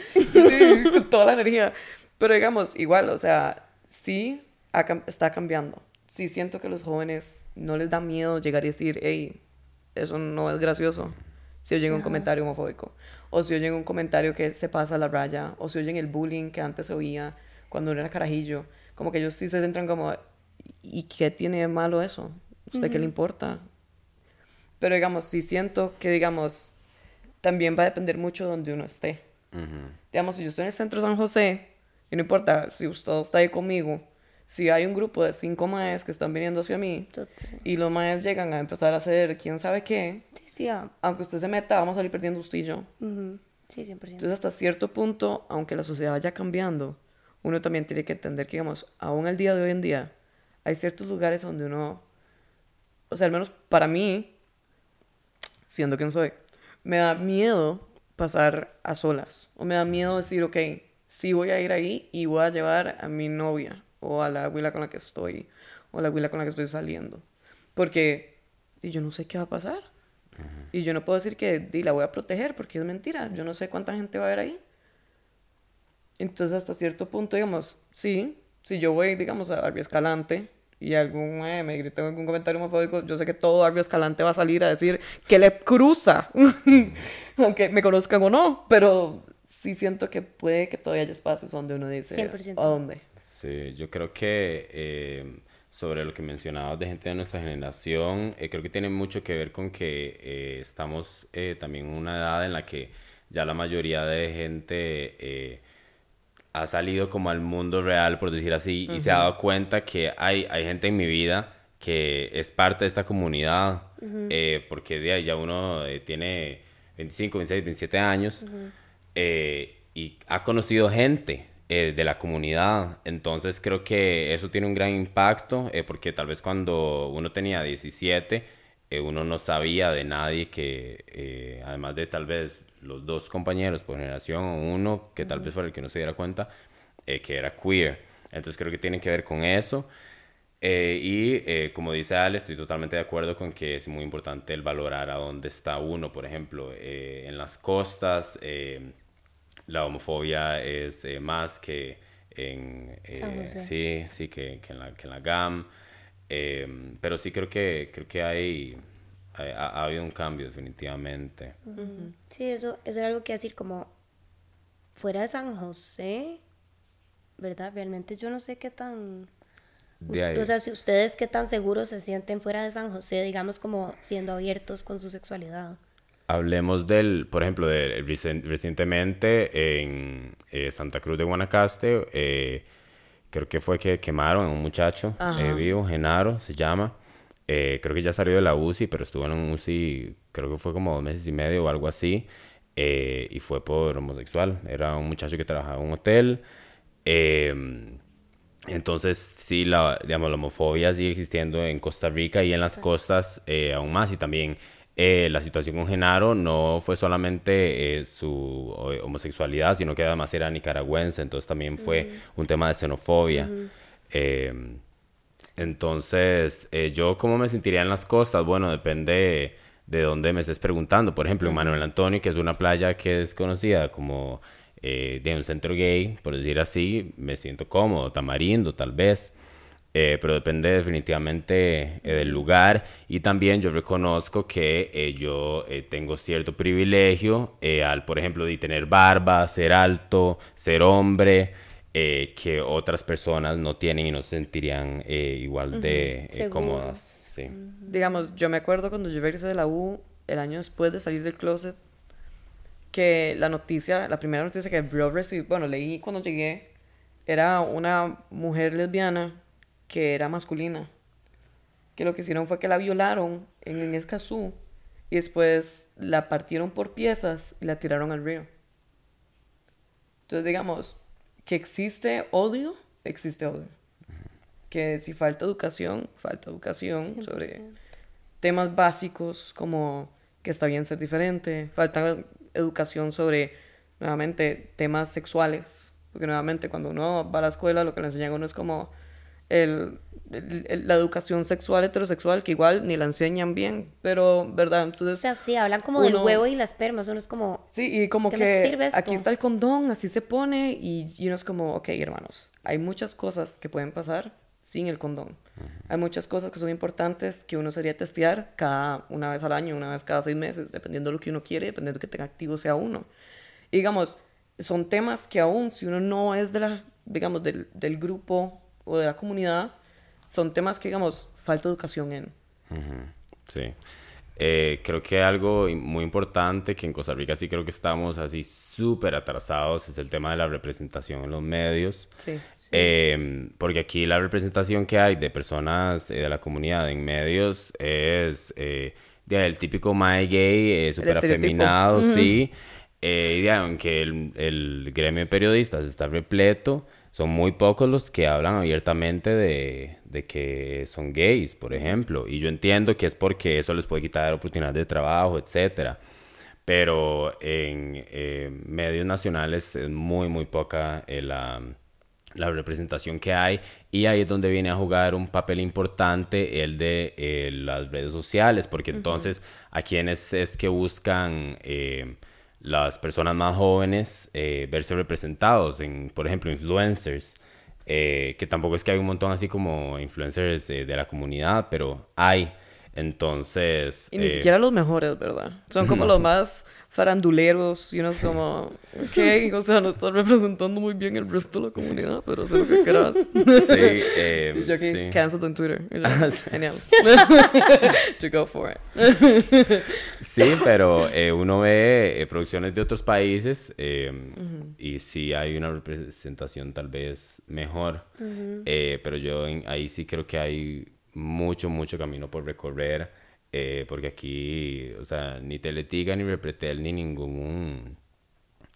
con toda la energía. Pero digamos, igual, o sea, sí está cambiando. Sí siento que los jóvenes no les da miedo llegar y decir, hey, eso no es gracioso. Si oyen un comentario homofóbico. O si oyen un comentario que se pasa la raya. O si oyen el bullying que antes se oía cuando uno era carajillo. Como que ellos sí se centran como, ¿y qué tiene de malo eso? ¿Usted qué le importa? Pero digamos, sí siento que, digamos, también va a depender mucho de donde uno esté. Digamos, si yo estoy en el centro de San José, y no importa si usted está ahí conmigo, si hay un grupo de cinco maes que están viniendo hacia mí y los maes llegan a empezar a hacer quién sabe qué, Sí, sí, ah, aunque usted se meta, vamos a salir perdiendo usted y yo. ujú, sí, 100%. Entonces, hasta cierto punto, aunque la sociedad vaya cambiando, uno también tiene que entender que, digamos, aún al día de hoy en día, hay ciertos lugares donde uno, o sea, al menos para mí, siendo quien soy, me da miedo pasar a solas. O me da miedo decir, ok, sí voy a ir ahí y voy a llevar a mi novia o a la abuela con la que estoy o a la abuela con la que estoy saliendo. Porque y yo no sé qué va a pasar. Y yo no puedo decir que di, la voy a proteger porque es mentira. Yo no sé cuánta gente va a haber ahí. Entonces, hasta cierto punto, digamos, sí, si yo voy, digamos, a Barbie Escalante y algún eh, me grita algún comentario homofóbico, yo sé que todo Barbie Escalante va a salir a decir que le cruza, (laughs) aunque me conozcan o no, pero sí siento que puede que todavía haya espacios donde uno dice, 100%. ¿a dónde? Sí, yo creo que eh, sobre lo que mencionabas de gente de nuestra generación, eh, creo que tiene mucho que ver con que eh, estamos eh, también en una edad en la que ya la mayoría de gente ha salido como al mundo real, por decir así, y se ha dado cuenta que hay, hay gente en mi vida que es parte de esta comunidad, porque de ahí ya uno tiene 25, 26, 27 años y ha conocido gente eh, de la comunidad, entonces creo que eso tiene un gran impacto, eh, porque tal vez cuando uno tenía 17, eh, uno no sabía de nadie que, eh, además de tal vez los dos compañeros por generación o uno que tal vez fuera el que no se diera cuenta, eh, que era queer. Entonces creo que tiene que ver con eso. Eh, y eh, como dice Ale, estoy totalmente de acuerdo con que es muy importante el valorar a dónde está uno. Por ejemplo, eh, en las costas eh, la homofobia es eh, más que en... eh, sí, sí, que, que en la, que en la GAM. Eh, pero sí creo que, creo que hay, ha, ha habido un cambio definitivamente. Sí, eso, eso era algo que decir como fuera de San José, ¿verdad? Realmente yo no sé qué tan... O sea, si ustedes qué tan seguros se sienten fuera de San José, digamos como siendo abiertos con su sexualidad. Hablemos del, por ejemplo, de, recientemente en eh, Santa Cruz de Guanacaste, eh, creo que fue que quemaron a un muchacho eh, vivo, Genaro se llama. Eh, creo que ya salió de la UCI, pero estuvo en un UCI, creo que fue como dos meses y medio o algo así, y fue por homosexual. Era un muchacho que trabajaba en un hotel. eh, entonces, sí, la, digamos, la homofobia sigue existiendo en Costa Rica y en las costas aún más. Y también eh, la situación con Genaro no fue solamente eh, su homosexualidad, sino que además era nicaragüense. Entonces también fue un tema de xenofobia. Eh, entonces, yo cómo me sentiría en las costas, bueno, depende de dónde me estés preguntando. Por ejemplo, en Manuel Antonio, que es una playa que es conocida como de un centro gay, por decir así, me siento cómodo, tamarindo tal vez. Eh, pero depende definitivamente eh, del lugar y también yo reconozco que eh, yo eh, tengo cierto privilegio eh, al, por ejemplo, de tener barba, ser alto, ser hombre, eh, que otras personas no tienen y no se sentirían eh, igual de eh, cómodas. Sí. Digamos, yo me acuerdo cuando yo regresé de la U, el año después de salir del closet, que la noticia, la primera noticia que yo recibí, bueno, leí cuando llegué, era una mujer lesbiana que era masculina. Que lo que hicieron fue que la violaron en, en Escazú y después la partieron por piezas y la tiraron al río. Entonces, digamos, que existe odio, existe odio. Que si falta educación, falta educación sobre temas básicos como que está bien ser diferente, falta educación sobre, nuevamente, temas sexuales. Porque nuevamente cuando uno va a la escuela lo que le enseñan a uno es como el, el- la educación sexual heterosexual, que igual ni la enseñan bien, pero, ¿verdad? O Entonces... sea, sí, hablan como del Uno- huevo y la esperma, eso no es como... Sí, y como ¿Qué me que sirve esto? aquí está el condón, así se pone, y, y uno es como, ok, hermanos, hay muchas cosas que pueden pasar sin el condón. Hay muchas cosas que son importantes que uno sería testear cada una vez al año, una vez cada seis meses, dependiendo de lo que uno quiere, dependiendo de qué tan activo sea uno. Y digamos, son temas que aún si uno no es de la, digamos, del, del grupo o de la comunidad, son temas que, digamos, falta educación en. Sí. Eh, creo que algo muy importante que en Costa Rica sí creo que estamos así súper atrasados es el tema de la representación en los medios. Sí. Eh, porque aquí la representación que hay de personas eh, de la comunidad en medios es eh, ya, el típico mae gay, eh, súper afeminado, sí. Eh, y ya, aunque el, el gremio de periodistas está repleto, son muy pocos los que hablan abiertamente de, de que son gays, por ejemplo. Y yo entiendo que es porque eso les puede quitar oportunidades de trabajo, etcétera. Pero en eh, medios nacionales es muy, muy poca eh, la, la representación que hay. Y ahí es donde viene a jugar un papel importante el de eh, las redes sociales, porque entonces a quienes es que buscan las personas más jóvenes eh, verse representados en, por ejemplo, influencers. eh, que tampoco es que hay un montón así como influencers de, de la comunidad, pero hay. Entonces... Y ni eh, siquiera los mejores, ¿verdad? Son como los más faranduleros y uno es como, ok, o sea, no estás representando muy bien el resto de la comunidad, pero haz lo que quieras. Sí, (laughs) eh, Yo aquí, sí. en Twitter. Yo, Genial. (laughs) to go for it. Sí, pero eh, uno ve eh, producciones de otros países eh, y sí hay una representación tal vez mejor, Eh, pero yo en- ahí sí creo que hay mucho, mucho camino por recorrer, eh, porque aquí, o sea, ni Teletiga, ni Repretel, ni ningún,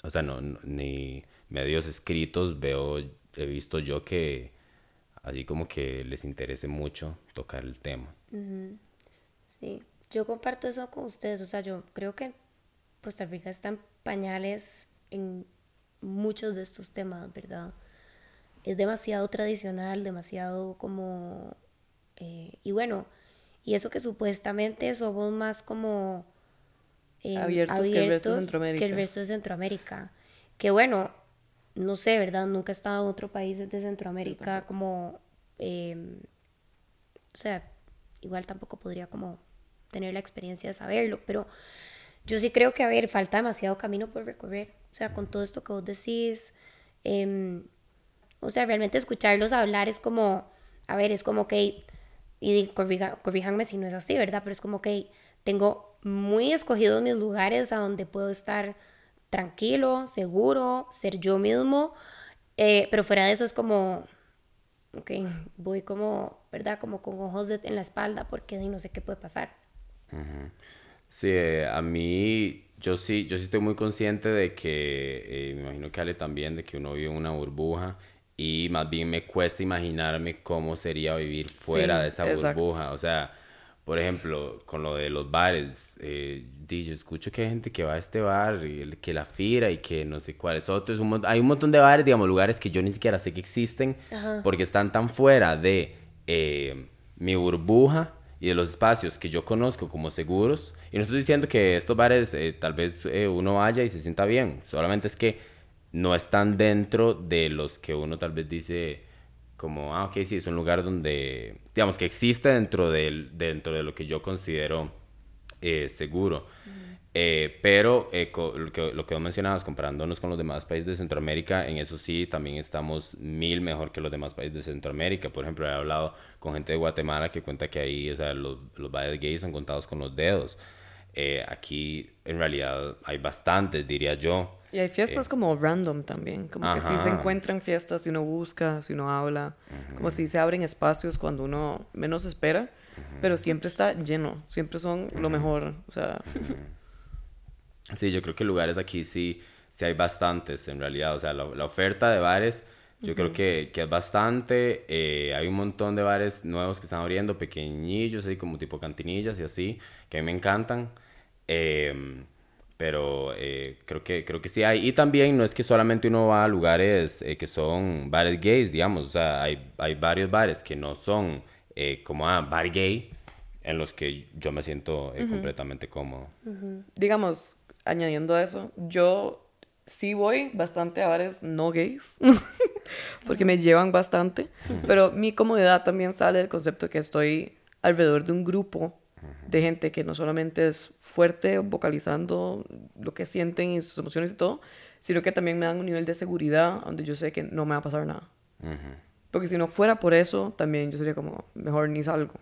o sea, no, no- ni medios escritos veo, he visto yo que así como que les interese mucho tocar el tema. Sí, yo comparto eso con ustedes. O sea, yo creo que Costa Rica está pañales en muchos de estos temas, ¿verdad? Es demasiado tradicional, demasiado como... eh, y bueno, y eso que supuestamente somos más como... eh, Abiertos que el resto de que Centroamérica. el resto de Centroamérica. Que bueno, no sé, ¿verdad? Nunca he estado en otro país de Centroamérica como... eh, o sea, igual tampoco podría como tener la experiencia de saberlo, pero yo sí creo que, a ver, falta demasiado camino por recorrer. O sea, con todo esto que vos decís, em, o sea, realmente escucharlos hablar es como, a ver, es como que, y corrija- corríjanme si no es así, ¿verdad? Pero es como que tengo muy escogidos mis lugares a donde puedo estar tranquilo, seguro, ser yo mismo, eh, pero fuera de eso es como, ok, voy como, ¿verdad? Como con ojos de- en la espalda porque no sé qué puede pasar. Sí, a mí, yo sí, yo sí estoy muy consciente de que, eh, me imagino que Ale también, de que uno vive en una burbuja y más bien me cuesta imaginarme cómo sería vivir fuera Sí, de esa exacto. burbuja. O sea, por ejemplo, con lo de los bares, eh, yo escucho que hay gente que va a este bar, y que la fira y que no sé cuáles otros. un hay un montón de bares, digamos, lugares que yo ni siquiera sé que existen Ajá. porque están tan fuera de eh, mi burbuja y de los espacios que yo conozco como seguros. Y no estoy diciendo que estos bares eh, tal vez eh, uno vaya y se sienta bien, solamente es que no están dentro de los que uno tal vez dice como, ah, ok, sí, es un lugar donde, digamos, que existe dentro, del, dentro de lo que yo considero eh, seguro. Eh, pero eh, lo, que, lo que vos mencionabas, comparándonos con los demás países de Centroamérica, en eso sí también estamos mil mejor que los demás países de Centroamérica. Por ejemplo, he hablado con gente de Guatemala que cuenta que ahí, o sea, los, los bares gays son contados con los dedos. Aquí, en realidad, hay bastantes, diría yo. Y hay fiestas como random también, como que sí se Ajá. encuentran fiestas si uno busca, si uno habla, como si se abren espacios cuando uno menos espera, pero siempre está lleno, siempre son lo mejor, o sea, Sí, yo creo que lugares aquí sí, sí hay bastantes en realidad. O sea, la, la oferta de bares yo creo que, que es bastante. eh, hay un montón de bares nuevos que están abriendo, pequeñillos, así como tipo cantinillas y así, que a mí me encantan. Em, pero eh, creo, que, creo que sí hay. Y también no es que solamente uno va a lugares eh, que son bares gays, digamos. O sea, hay, hay varios bares que no son eh, como, ah, bar gay, en los que yo me siento eh, completamente cómodo. digamos, añadiendo a eso, yo sí voy bastante a bares no gays, (laughs) porque me llevan bastante, pero mi comodidad también sale del concepto que estoy alrededor de un grupo de gente que no solamente es fuerte vocalizando lo que sienten y sus emociones y todo, sino que también me dan un nivel de seguridad donde yo sé que no me va a pasar nada. Porque si no fuera por eso, también yo sería como, mejor ni salgo.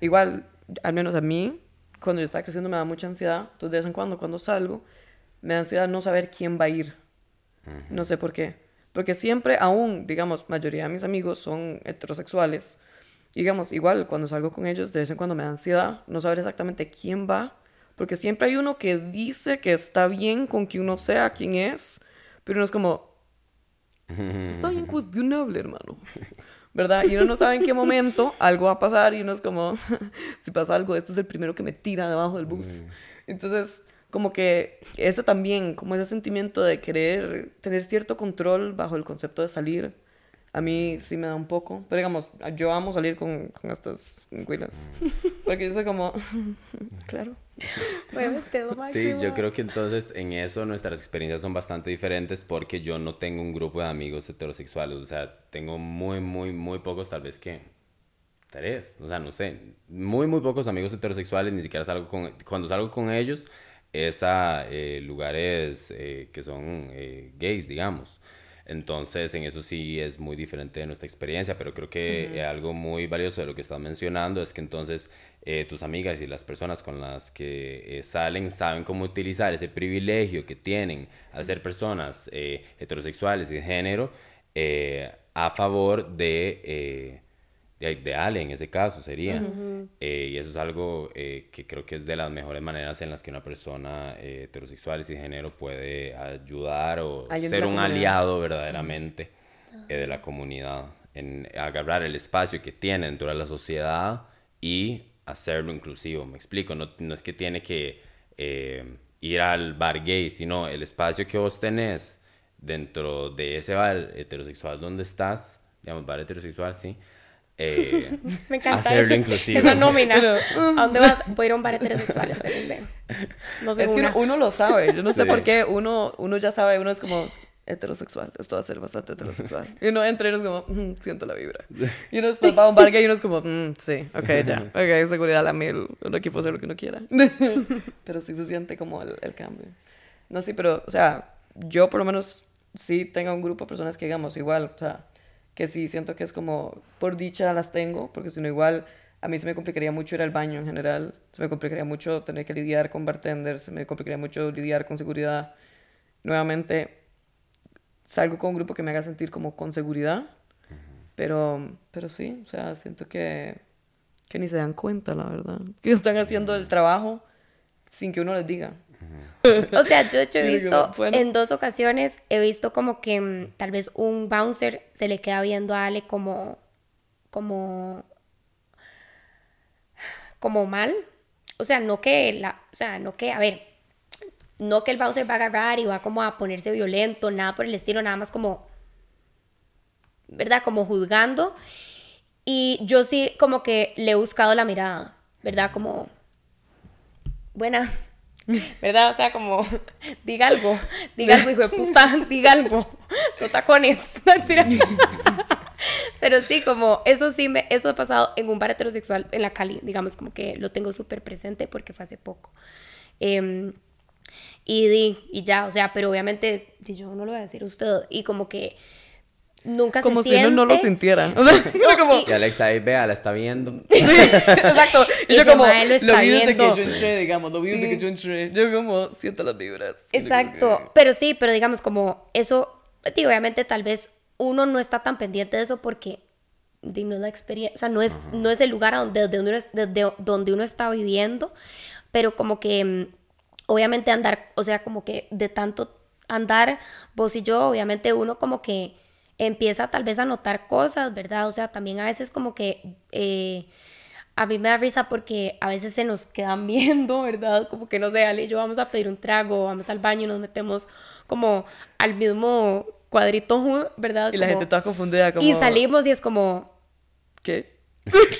igual, al menos a mí, cuando yo estaba creciendo me da mucha ansiedad. Entonces, de vez en cuando, cuando salgo, me da ansiedad no saber quién va a ir. No sé por qué. Porque siempre, aún, digamos, mayoría de mis amigos son heterosexuales. Digamos, igual, cuando salgo con ellos, de vez en cuando me da ansiedad no saber exactamente quién va. Porque siempre hay uno que dice que está bien con que uno sea quien es, pero uno es como, (laughs) está bien cuestionable, hermano. ¿verdad? Y uno no sabe en qué momento algo va a pasar y uno es como, (laughs) si pasa algo, este es el primero que me tira debajo del bus. Entonces, como que eso también, como ese sentimiento de querer tener cierto control bajo el concepto de salir, a mí sí me da un poco. Pero digamos, yo amo salir con, con estas güilas. (laughs) Porque yo soy como, (laughs) claro. Sí, yo creo que entonces en eso nuestras experiencias son bastante diferentes porque yo no tengo un grupo de amigos heterosexuales. O sea, tengo muy, muy, muy pocos, tal vez que tres. O sea, no sé. Muy, muy pocos amigos heterosexuales. Ni siquiera salgo con. Cuando salgo con ellos es a eh, lugares eh, que son eh, gays, digamos. Entonces, en eso sí es muy diferente de nuestra experiencia, pero creo que algo muy valioso de lo que estás mencionando es que entonces tus amigas y las personas con las que salen saben cómo utilizar ese privilegio que tienen al ser personas heterosexuales y de género a favor de de, Ale en ese caso sería. Eh, y eso es algo eh, que creo que es de las mejores maneras en las que una persona eh, heterosexual y sin género puede ayudar o ser un aliado verdaderamente de la comunidad, en agarrar el espacio que tiene dentro de la sociedad y hacerlo inclusivo. Me explico, no, no es que tiene que ir al bar gay, sino el espacio que vos tenés dentro de ese bar heterosexual donde estás, digamos, bar heterosexual, sí eh, (laughs) Me encanta hacerlo inclusivo. Esa nómina. (laughs) ¿A dónde vas? Voy a ir a un bar heterosexual este No sé. Es que uno, lo sabe. Yo no sé por qué. Uno, uno ya sabe. Uno es como heterosexual. Esto va a ser bastante heterosexual. Y uno entra y uno es como, mm, siento la vibra. Y uno después va a un bar gay y uno es como, mm, sí, ok, ya. Ok, seguridad la mil. Uno aquí puede hacer lo que uno quiera. (laughs) pero sí se siente como el, el cambio. No, sí, pero, o sea, yo por lo menos sí tengo un grupo de personas que digamos igual, o sea que sí siento que es como, por dicha las tengo, porque si no igual a mí se me complicaría mucho ir al baño en general, se me complicaría mucho tener que lidiar con bartenders, se me complicaría mucho lidiar con seguridad. Nuevamente, salgo con un grupo que me haga sentir como con seguridad, pero, pero sí, o sea, siento que, que ni se dan cuenta, la verdad, que están haciendo el trabajo sin que uno les diga. O sea, yo de hecho he visto en dos ocasiones, he visto como que mm, tal vez un bouncer se le queda viendo a Ale como, como, como mal. O sea, no que la, o sea, no que, a ver, no que el bouncer va a agarrar y va como a ponerse violento, nada por el estilo, nada más como, ¿verdad? Como juzgando. Y yo sí como que le he buscado la mirada, ¿verdad? Como, buenas, (laughs) ¿verdad? O sea, como, (laughs) diga algo, diga algo, hijo de puta, (laughs) diga algo, no tacones, Pero sí, como, eso sí, me, eso ha pasado en un bar heterosexual en la Cali, digamos, como que lo tengo súper presente porque fue hace poco. Em, y, y ya, o sea, pero obviamente yo no lo voy a decir a usted, y como que nunca como se siente. Como si uno no lo sintiera. Y Alexa ahí, vea, la está viendo. (laughs) Sí, exacto. (laughs) Y, yo como, lo, lo vi desde que yo entré, digamos, lo vi desde que yo entré. Yo como, siento las vibras. Exacto. Pero sí, pero digamos como eso, tío, obviamente tal vez uno no está tan pendiente de eso porque no es la experiencia, o sea, no es, no es el lugar donde, donde, uno, desde donde uno está viviendo, pero como que mm, obviamente andar, o sea, como que de tanto andar vos y yo, obviamente uno como que empieza tal vez a notar cosas, ¿verdad? O sea, también a veces como que eh, a mí me da risa porque a veces se nos quedan (laughs) viendo, ¿verdad? Como que no sé, Ale y yo vamos a pedir un trago, vamos al baño y nos metemos como al mismo cuadrito, ¿verdad? Y la gente toda confundida como... Y salimos y es como... ¿Qué?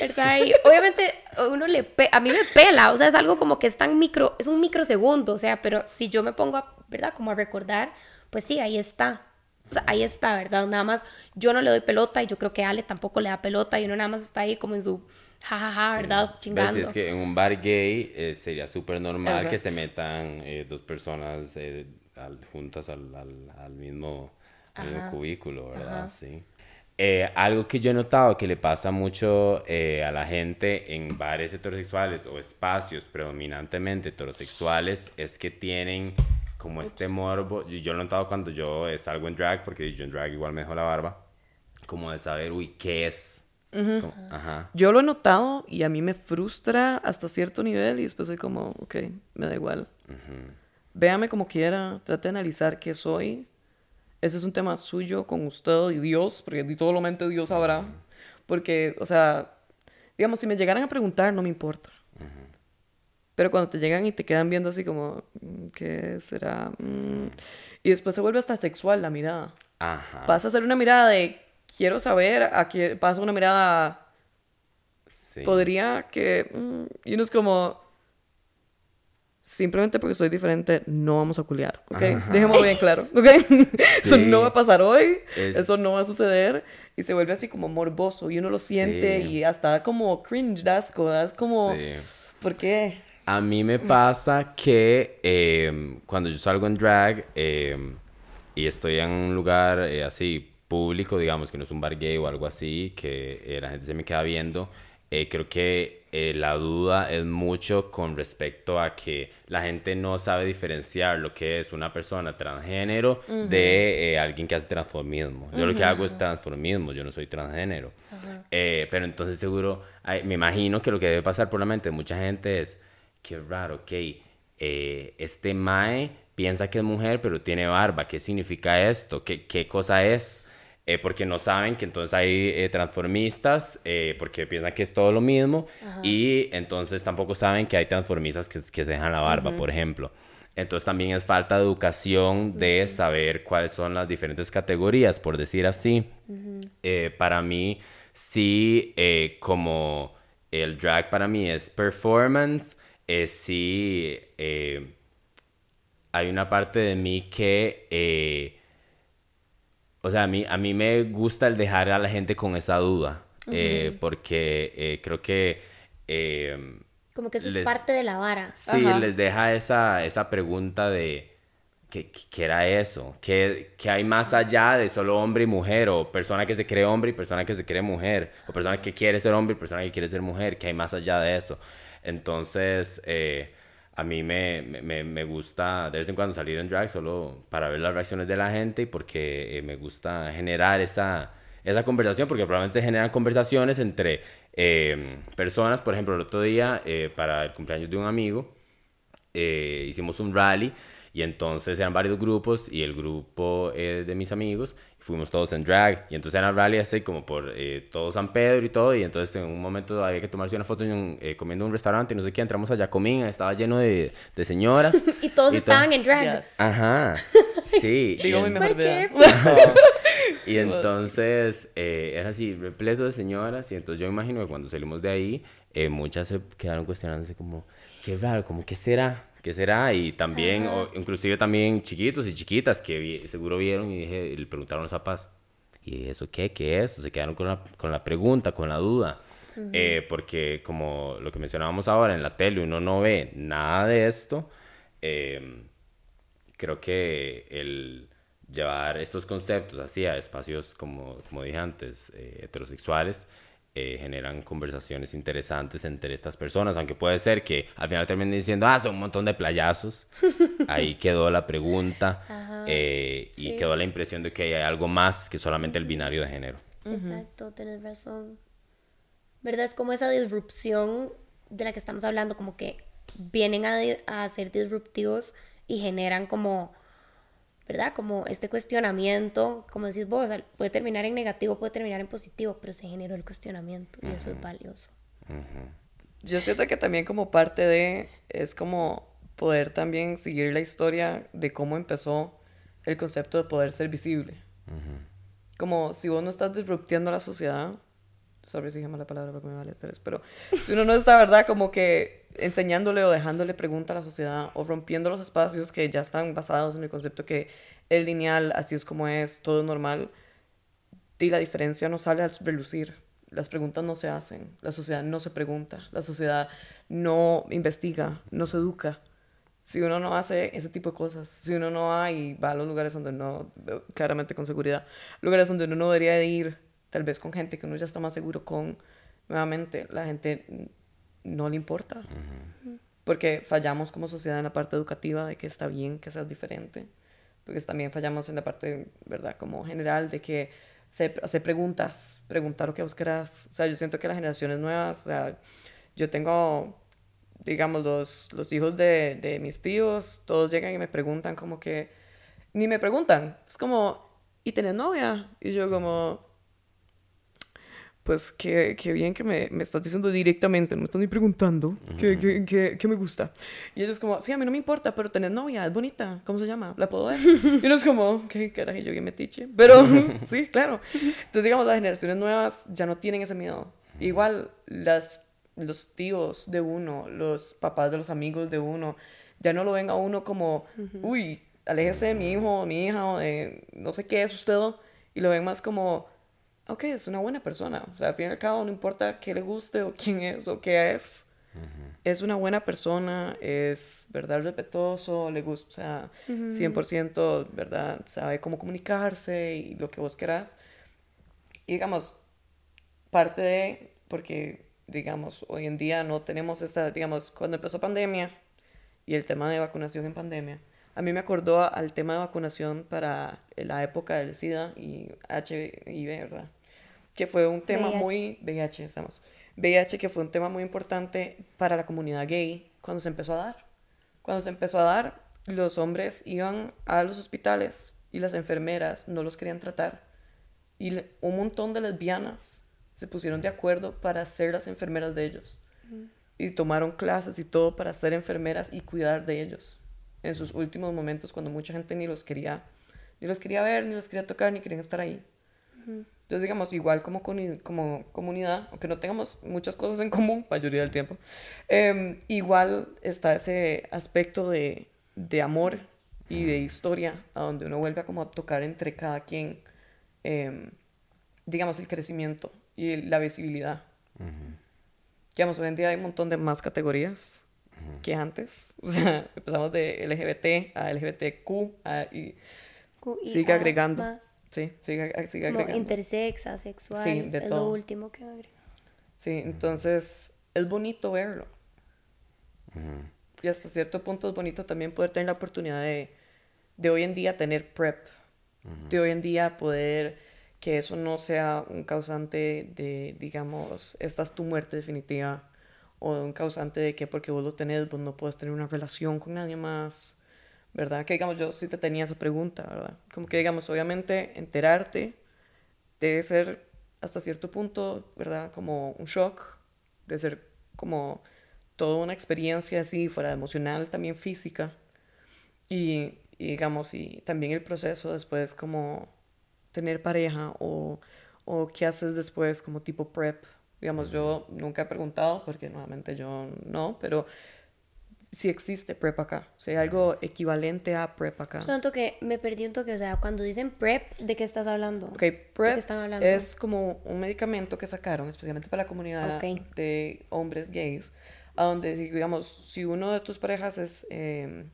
¿verdad? Y obviamente uno le a mí me pela, o sea, es algo como que es tan micro, es un microsegundo, o sea, pero si yo me pongo, a, ¿verdad? Como a recordar, pues sí, ahí está, o sea, ahí está, ¿verdad? Nada más yo no le doy pelota y yo creo que Ale tampoco le da pelota y uno nada más está ahí como en su jajaja, ja, ja, ¿verdad? Chingando. es que en un bar gay eh, sería súper normal que se metan eh, dos personas eh, juntas al, al, al mismo, cubículo, ¿verdad? Sí. Algo que yo he notado que le pasa mucho a la gente en bares heterosexuales o espacios predominantemente heterosexuales es que tienen como este morbo. y Yo lo he notado cuando yo salgo en drag, porque yo en drag igual me dejo la barba, como de saber, uy, ¿qué es? Como- ajá. Yo lo he notado y a mí me frustra hasta cierto nivel y después soy como, ok, me da igual. Véame como quiera, trate de analizar qué soy. Ese es un tema suyo con usted y Dios, porque solamente Dios sabrá. Porque, o sea, digamos, si me llegaran a preguntar, no me importa. Pero cuando te llegan y te quedan viendo así como, mm, ¿qué será? Mm. Y después se vuelve hasta sexual la mirada. Ajá. Pasa a ser una mirada de, quiero saber, a pasa una mirada Sí. podría que... mm, y uno es como... Simplemente porque soy diferente, no vamos a culiar, ¿ok? Dejémoslo bien claro, ¿ok? (laughs) Eso Sí. no va a pasar hoy, Es- eso no va a suceder, y se vuelve así como morboso, y uno lo siente, Sí. y hasta como cringe, das cosas, como... Sí. ¿Por qué? A mí me pasa que eh, cuando yo salgo en drag eh, y estoy en un lugar eh, así público, digamos que no es un bar gay o algo así, que eh, la gente se me queda viendo, eh, creo que la duda es mucho con respecto a que la gente no sabe diferenciar lo que es una persona transgénero de eh, alguien que hace transformismo. Yo lo que hago es transformismo, yo no soy transgénero. Eh, pero entonces seguro, ay, me imagino que lo que debe pasar por la mente de mucha gente es, qué raro, ok, eh, este Mae piensa que es mujer pero tiene barba, ¿qué significa esto? ¿Qué, qué cosa es? Eh, porque no saben que entonces hay eh, transformistas, eh, porque piensan que es todo lo mismo, y entonces tampoco saben que hay transformistas que, que se dejan la barba, por ejemplo. Entonces también es falta de educación de saber cuáles son las diferentes categorías, por decir así. Eh, para mí, sí, eh, como el drag para mí es performance, eh, sí eh, hay una parte de mí que, eh, o sea, a mí, a mí me gusta el dejar a la gente con esa duda, eh, porque eh, creo que... Como que eso es parte de la vara. Sí, Ajá. les deja esa, esa pregunta de ¿qué, qué- qué era eso? ¿Qué, qué hay más allá de solo hombre y mujer? O persona que se cree hombre y persona que se cree mujer. O persona que quiere ser hombre y persona que quiere ser mujer. ¿Qué hay más allá de eso? Entonces, eh, a mí me, me- me, gusta de vez en cuando salir en drag solo para ver las reacciones de la gente y porque eh, me gusta generar esa, esa conversación, porque probablemente generan conversaciones entre eh, personas. Por ejemplo, el otro día, eh, para el cumpleaños de un amigo, hicimos un rally y entonces eran varios grupos y el grupo eh, de mis amigos fuimos todos en drag y entonces era un rally así como por eh, todo San Pedro y todo y entonces en un momento había que tomarse una foto en un- eh, comiendo en un restaurante y no sé qué, entramos a Jacomín, estaba lleno de, de señoras. (laughs) Y todos to- estaban en drag. Yes. Ajá, (laughs) sí. y Digo mi mejor vida. (laughs) y entonces eh, era así, repleto de señoras. Y entonces yo imagino que cuando salimos de ahí, eh, muchas se quedaron cuestionándose como, qué raro, como, ¿qué será? ¿Qué será? Y también, o inclusive también chiquitos y chiquitas que vi- seguro vieron y, dije, y le preguntaron a los papás, ¿y eso qué? ¿Qué es? Se quedaron con la, con la pregunta, con la duda. Eh, porque como lo que mencionábamos ahora en la tele, uno no ve nada de esto. eh, creo que el llevar estos conceptos así a espacios, como, como dije antes, eh, heterosexuales, eh, generan conversaciones interesantes entre estas personas, aunque puede ser que al final terminen diciendo, ah, son un montón de playazos. (laughs) Ahí quedó la pregunta eh, y sí. quedó la impresión de que hay algo más que solamente el binario de género. Exacto, tienes razón. ¿Verdad? Es como esa disrupción de la que estamos hablando, como que vienen a, a ser disruptivos y generan como, ¿verdad? Como este cuestionamiento, como decís vos, puede terminar en negativo, puede terminar en positivo, pero se generó el cuestionamiento y eso es valioso. Yo siento que también como parte de es como poder también seguir la historia de cómo empezó el concepto de poder ser visible. Como si vos no estás disruptiendo la sociedad, sorry si dije mala palabra porque me vale, pero, pero si uno no está, ¿verdad? Como que enseñándole o dejándole pregunta a la sociedad o rompiendo los espacios que ya están basados en el concepto que es lineal, así es como es, todo normal, y la diferencia no sale a relucir. Las preguntas no se hacen, la sociedad no se pregunta, la sociedad no investiga, no se educa. Si uno no hace ese tipo de cosas, si uno no va y va a los lugares donde no, claramente con seguridad, lugares donde uno no debería de ir tal vez con gente que uno ya está más seguro con, nuevamente, la gente no le importa. Porque fallamos como sociedad en la parte educativa de que está bien que seas diferente. Porque también fallamos en la parte, ¿verdad? Como general de que hacer preguntas, preguntar lo que vos querás. O sea, yo siento que las generaciones nuevas, o sea, yo tengo, digamos, los, los hijos de, de mis tíos, todos llegan y me preguntan como que, ni me preguntan, es como, ¿y tenés novia? Y yo como, pues qué, qué bien que me, me, estás diciendo directamente, no me estás ni preguntando qué, qué, qué, me gusta. Y ellos como, sí, a mí no me importa, pero tenés novia, es bonita, ¿cómo se llama? ¿La puedo ver? (laughs) y uno es como, qué carajo, yo bien metiche. Pero (laughs) (laughs) sí, claro. Entonces, digamos, las generaciones nuevas ya no tienen ese miedo. Igual las, los tíos de uno, los papás de los amigos de uno, ya no lo ven a uno como, uy, aléjese de mi hijo mi hija o de no sé qué es usted, y lo ven más como ok, es una buena persona. O sea, al fin y al cabo, no importa qué le guste o quién es o qué es. Es una buena persona, es, ¿verdad? Respetuoso, le gusta, o sea, 100%, ¿verdad? Sabe cómo comunicarse y lo que vos querás. Y digamos, parte de, porque, digamos, hoy en día no tenemos esta, digamos, cuando empezó pandemia y el tema de vacunación en pandemia, a mí me acordó al tema de vacunación para la época del SIDA y HIV, ¿verdad? Que fue un tema muy VIH, estamos. VIH que fue un tema muy importante para la comunidad gay cuando se empezó a dar. Cuando se empezó a dar, los hombres iban a los hospitales y las enfermeras no los querían tratar. Y un montón de lesbianas se pusieron de acuerdo para ser las enfermeras de ellos. Y tomaron clases y todo para ser enfermeras y cuidar de ellos en sus últimos momentos cuando mucha gente ni los quería ni los quería ver, ni los quería tocar, ni querían estar ahí. Entonces, digamos, igual como, como comunidad, aunque no tengamos muchas cosas en común, (laughs) mayoría del tiempo, em, igual está ese aspecto de, de, amor y de historia, a donde uno vuelve a como tocar entre cada quien, em, digamos, el crecimiento y la visibilidad. Digamos, hoy en día hay un montón de más categorías que antes. (laughs) O sea, empezamos de LGBT a LGBTQ a, y, sigue agregando. Sí, sigue, sigue agregando. intersex, asexual, sí, de es lo último que agrega. Sí, entonces es bonito verlo. Y hasta cierto punto es bonito también poder tener la oportunidad de, de hoy en día tener PrEP. De hoy en día poder que eso no sea un causante de, digamos, esta es tu muerte definitiva. O un causante de que porque vos lo tenés, vos no puedes tener una relación con nadie más. ¿Verdad? Que digamos, yo sí te tenía esa pregunta, ¿verdad? Como que digamos, obviamente enterarte debe ser hasta cierto punto, ¿verdad? Como un shock, de ser como toda una experiencia así, fuera emocional, también física. Y, digamos, y también el proceso después como tener pareja o, o qué haces después como tipo prep. Digamos, yo nunca he preguntado porque nuevamente yo no, pero si existe PrEP acá. O sea, algo equivalente a PrEP acá. Tanto que me perdí un toque. O sea, cuando dicen PrEP, ¿de qué estás hablando? Ok, PrEP es como un medicamento que sacaron especialmente para la comunidad de hombres gays, a donde, digamos, si uno de tus parejas es... Eh,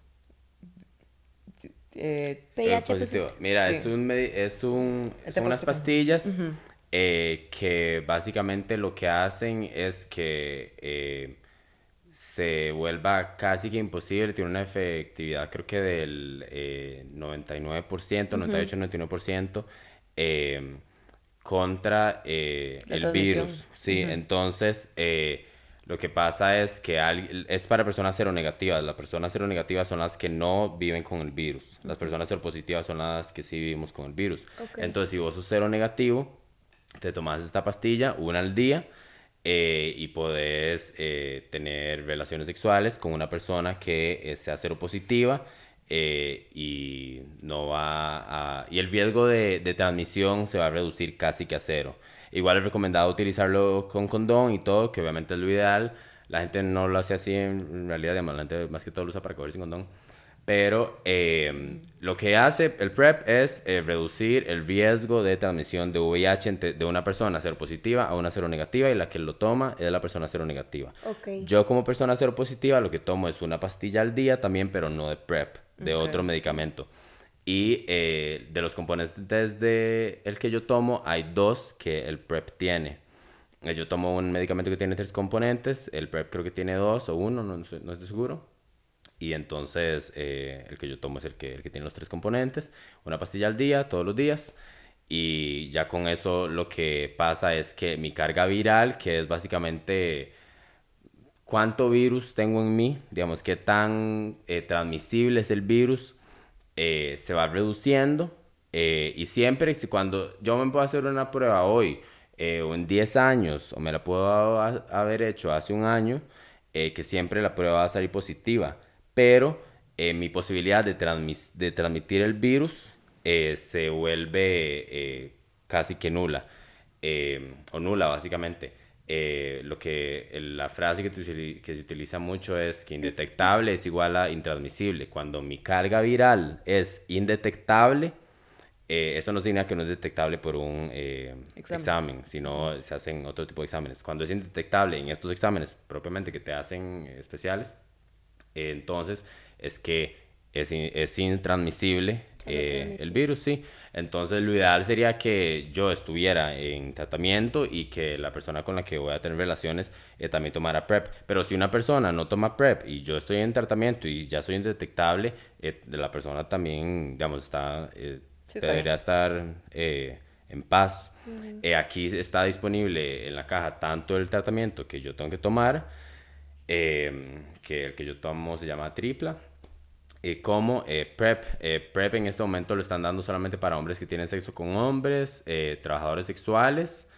eh, positivo. Mira, es un, es un son unas pastillas eh, que básicamente lo que hacen es que eh, se vuelva casi que imposible, tiene una efectividad creo que del eh, 99%, 98-99% eh, contra eh, el virus. Sí, entonces eh, lo que pasa es que es para personas seronegativas. Las personas seronegativas son las que no viven con el virus. Las personas seropositivas son las que sí vivimos con el virus. Entonces, si vos sos seronegativo, te tomas esta pastilla una al día eh, y podés eh, tener relaciones sexuales con una persona que eh, sea seropositiva y no va a, y el riesgo de, transmisión se va a reducir casi que a cero. Igual es recomendado utilizarlo con condón y todo, que obviamente es lo ideal. La gente no lo hace así en realidad, la gente más que todo lo usa para coger sin condón. Pero eh, lo que hace el PrEP es eh, reducir el riesgo de transmisión de VIH de una persona seropositiva a una seronegativa y la que lo toma es la persona seronegativa. Okay. Yo como persona seropositiva lo que tomo es una pastilla al día también, pero no de PrEP, de otro medicamento. Y eh, de los componentes de el que yo tomo, hay dos que el PrEP tiene. Eh, yo tomo un medicamento que tiene tres componentes, el PrEP creo que tiene dos o uno, no, no estoy seguro. Y entonces eh, el que yo tomo es el que, el que tiene los tres componentes, una pastilla al día, todos los días. Y ya con eso lo que pasa es que mi carga viral, que es básicamente cuánto virus tengo en mí, digamos, qué tan transmisible es el virus, eh, se va reduciendo eh, y siempre cuando yo me puedo hacer una prueba hoy eh, o en 10 años o me la puedo haber hecho hace un año, que siempre la prueba va a salir positiva, pero mi posibilidad de, de, transmitir el virus se vuelve casi que nula o nula básicamente. Eh, lo que la frase que, que, se utiliza mucho es que indetectable es igual a intransmisible. Cuando mi carga viral es indetectable, eh, eso no significa que no es detectable por un eh, examen. sino se hacen otro tipo de exámenes. Cuando es indetectable en estos exámenes propiamente que te hacen especiales, entonces es que es, es intransmisible el virus, sí. Entonces lo ideal sería que yo estuviera en tratamiento y que la persona con la que voy a tener relaciones eh, también tomara PrEP. Pero si una persona no toma PrEP y yo estoy en tratamiento y ya soy indetectable, eh, la persona también, digamos, está, eh, debería estar en paz. aquí está disponible en la caja tanto el tratamiento que yo tengo que tomar, que el que yo tomo se llama tripla eh, como eh, PrEP. Eh, PrEP en este momento lo están dando solamente para hombres que tienen sexo con hombres, trabajadores sexuales